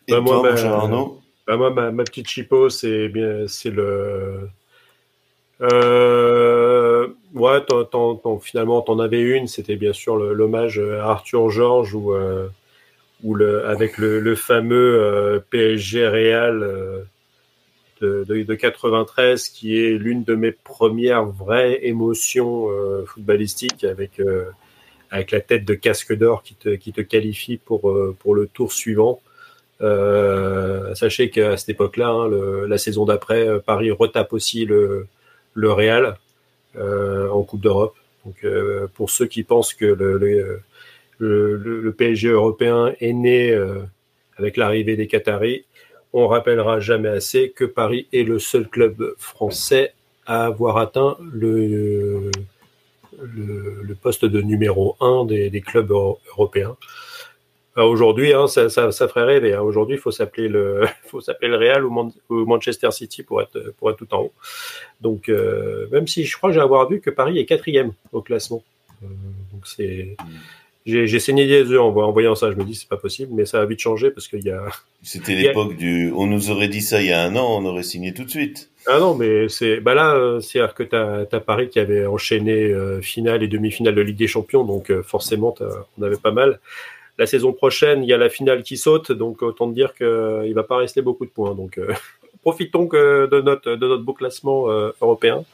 Et bah, toi, moi, ma, bah, moi ma, ma, petite chipo, c'est bien, c'est le. Euh, Ouais, finalement, t'en avais une. C'était bien sûr l'hommage à Arthur Georges ou, ou le, avec le, fameux PSG Real de, de, 93, qui est l'une de mes premières vraies émotions footballistiques avec avec la tête de casque d'or qui te, qui te qualifie pour, euh, pour le tour suivant. Euh, sachez qu'à cette époque-là, hein, la saison d'après, euh, Paris retape aussi le, le Real en Coupe d'Europe. Donc, pour ceux qui pensent que le, le, PSG européen est né avec l'arrivée des Qataris, on rappellera jamais assez que Paris est le seul club français à avoir atteint le, poste de numéro un des, clubs européens. Aujourd'hui, hein, ça, ferait rêver. Hein. Aujourd'hui, il faut s'appeler le, Real ou, Manchester City pour être, tout en haut. Donc, euh, même si je crois j'ai avoir vu que Paris est quatrième au classement. Euh, donc c'est, j'ai saigné des yeux en, voyant ça. Je me dis c'est pas possible, mais ça a vite changé parce qu'il y a. C'était l'époque du. On nous aurait dit ça il y a un an, on aurait signé tout de suite. Ah non, mais c'est bah là, euh, c'est à dire que t'as as Paris qui avait enchaîné euh, finale et demi-finale de Ligue des Champions, donc euh, forcément on avait pas mal. La saison prochaine, il y a la finale qui saute, donc autant dire que il va pas rester beaucoup de points. Donc profitons que de notre de notre beau classement européen,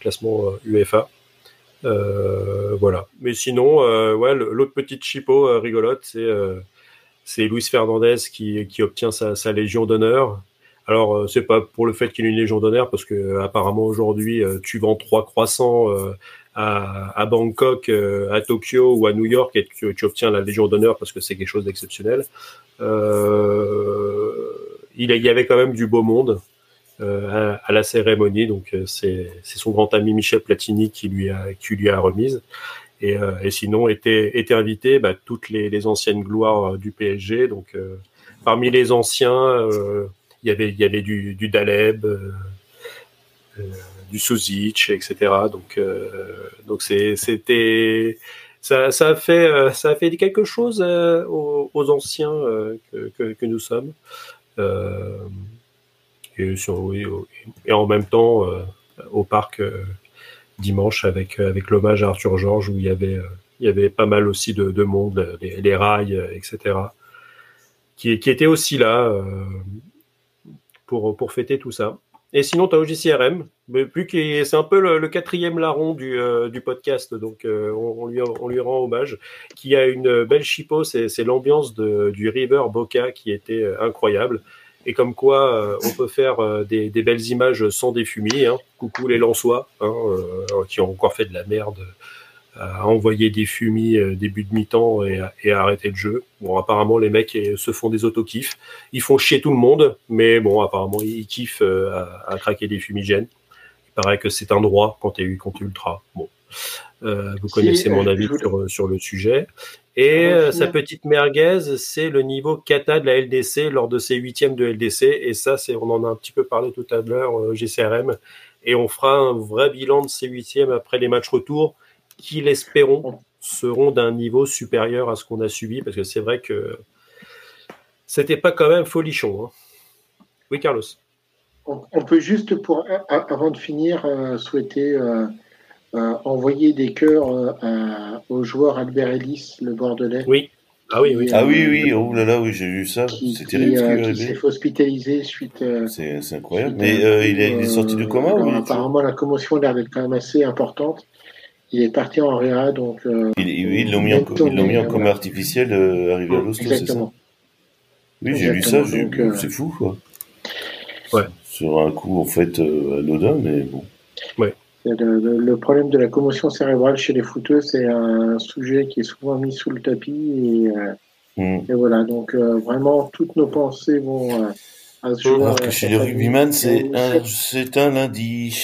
classement UEFA. Voilà. Mais sinon, ouais, l'autre petite chipot rigolote, c'est Luis Fernandez qui, obtient sa, Légion d'honneur. Alors euh, c'est pas pour le fait qu'il ait une légion d'honneur parce que euh, apparemment aujourd'hui euh, tu vends trois croissants à, Bangkok, à Tokyo ou à New York et tu obtiens la légion d'honneur parce que c'est quelque chose d'exceptionnel. il, y avait quand même du beau monde à, à, la cérémonie, donc c'est son grand ami Michel Platini qui lui a qui lui a remise. Et, et sinon étaient était invité bah, toutes les, les, anciennes gloires du PSG. Donc parmi les anciens il y avait, il y avait du, du Daleb, euh, euh, du Suzic, etc. Donc, euh, donc c'était, ça, ça, a fait, ça a fait quelque chose aux, aux, anciens que, que, que, nous sommes. Et, en même temps, au parc dimanche avec, avec l'hommage à Arthur Georges où il y avait, il y avait pas mal aussi de, de monde, les, rails, etc. Qui, qui étaient aussi là pour, pour fêter tout ça. Et sinon, tu as OGCRM, mais plus c'est un peu le, quatrième larron du, euh, du podcast, donc euh, on, lui, on lui rend hommage, qui a une belle chipot, c'est l'ambiance du River Boca qui était euh, incroyable. Et comme quoi, on peut faire des, des, belles images sans des fumiers. Hein. Coucou les Lensois, hein, qui ont encore fait de la merde à envoyer des fumis euh, début de mi-temps et, et, à arrêter le jeu. Bon, apparemment, les mecs euh, se font des auto-kiffs. Ils font chier tout le monde, mais bon, apparemment, ils kiffent euh, à, à craquer des fumigènes. Il paraît que c'est un droit quand tu es, quand es ultra. Bon. Euh, vous connaissez mon avis sur, sur le sujet. Et sa petite merguez, c'est le niveau kata de la LDC lors de ses huitièmes de LDC. Et ça, c'est, on en a un petit peu parlé tout à l'heure, GCRM. Et on fera un vrai bilan de ces huitièmes après les matchs retour qui, l'espérons, seront d'un niveau supérieur à ce qu'on a subi, parce que c'est vrai que c'était pas quand même folichon. Hein. Oui, Carlos. On, peut juste, pour, avant de finir, euh, souhaiter euh, euh, envoyer des cœurs au joueur Albert Ellis, le Bordelais. Oui. Ah oui, oui. ah oui, oui, oh là là, oui, j'ai vu ça. C'est terrible. qui s'est hospitalisé suite. c'est incroyable. Mais il, est, il, est, sorti de coma ou Apparemment, la commotion a l'air d'être quand même assez importante. Il est parti en réa, donc. Euh, ils l'ont mis, en, mis en coma artificiel euh, arrivé à l'hosto, c'est ça Oui, j'ai lu ça, euh, c'est fou, quoi. Ouais. Sur un coup, en fait, anodin, mais bon. Ouais. Le, problème de la commotion cérébrale chez les footeux, c'est un sujet qui est souvent mis sous le tapis. Et, hmm. et voilà, donc vraiment, toutes nos pensées vont alors que chez les rugbyman, c'est un, c'est un lundi.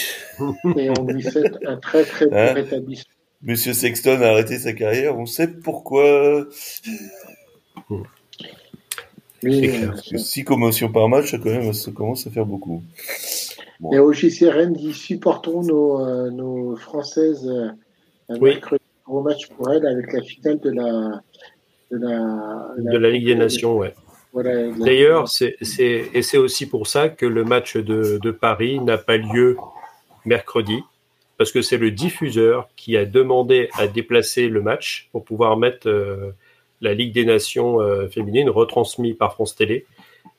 Et on lui fait un très très bon hein? rétablissement. Monsieur Sexton a arrêté sa carrière, on sait pourquoi. Oui, clair. Six commotions par match, ça, quand même, ça commence à faire beaucoup. Et au JCRM dit supportons nos, euh, nos Françaises euh, oui. mercredi gros match pour elles avec la finale de la de la, de la Ligue des Nations, ouais. D'ailleurs, c'est, et c'est aussi pour ça que le match de, de Paris n'a pas lieu mercredi, parce que c'est le diffuseur qui a demandé à déplacer le match pour pouvoir mettre euh, la Ligue des Nations euh, féminine retransmis par France Télé,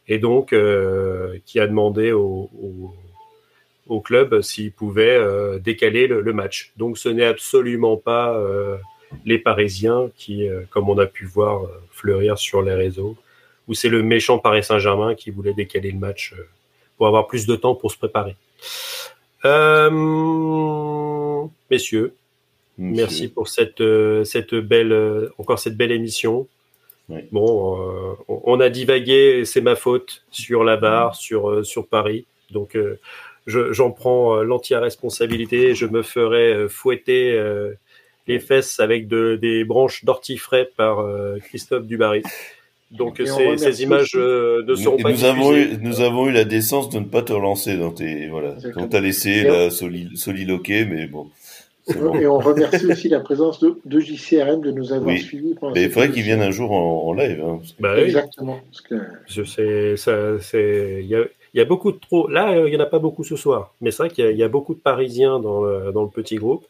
et donc euh, qui a demandé au, au club s'il pouvait euh, décaler le, le, match. Donc ce n'est absolument pas euh, les Parisiens qui, euh, comme on a pu voir fleurir sur les réseaux, ou c'est le méchant Paris Saint-Germain qui voulait décaler le match pour avoir plus de temps pour se préparer. messieurs, merci pour cette, cette belle, encore cette belle émission. Bon, on a divagué, c'est ma faute sur la barre, sur sur Paris. Donc j'en je, prends euh, l'entière responsabilité. Je me ferai fouetter les fesses avec de, des branches d'ortie frais par Christophe Dubarry. Donc ces, ces, images euh, ne seront nous, pas nous avons eu nous avons eu la décence de ne pas te relancer dans tes voilà. On t'a laissé la soli, soliloquer, mais bon. Bon. Et on remercie aussi la présence de, de JCRM de nous avoir oui. suivis. Mais il faudrait qu'ils viennent un jour en, en live. Hein, que... bah, Exactement. Parce que... Je sais, ça, c'est, il y a, il y a beaucoup de trop. Là, il y en a pas beaucoup ce soir, mais c'est vrai qu'il y, y, a beaucoup de Parisiens dans le, dans le petit groupe.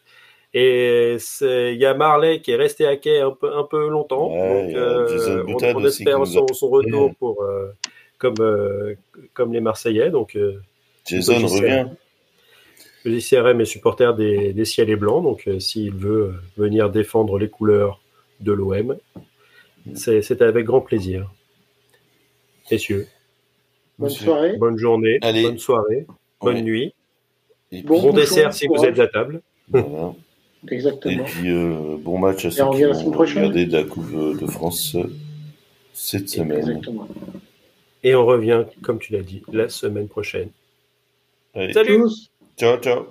Et il y a Marley qui est resté à quai un peu, un peu longtemps. Ouais, donc, euh, on, on espère son, son, retour pour, euh, comme, euh, comme les Marseillais. Donc, Jason revient. Le JCRM est supporter des, des Ciels et Blancs, donc euh, s'il veut venir défendre les couleurs de l'OM, c'est avec grand plaisir. Messieurs. Bonne soirée. Bonne journée. Allez. Bonne soirée. Bonne ouais. nuit. Bon, bon dessert si vous êtes à table. Voilà. Exactement. Et puis, euh, bon match à ceux qui vont regarder de la Coupe de France cette semaine. Exactement. Et on revient, comme tu l'as dit, la semaine prochaine. Allez. Salut Tous. Ciao, ciao.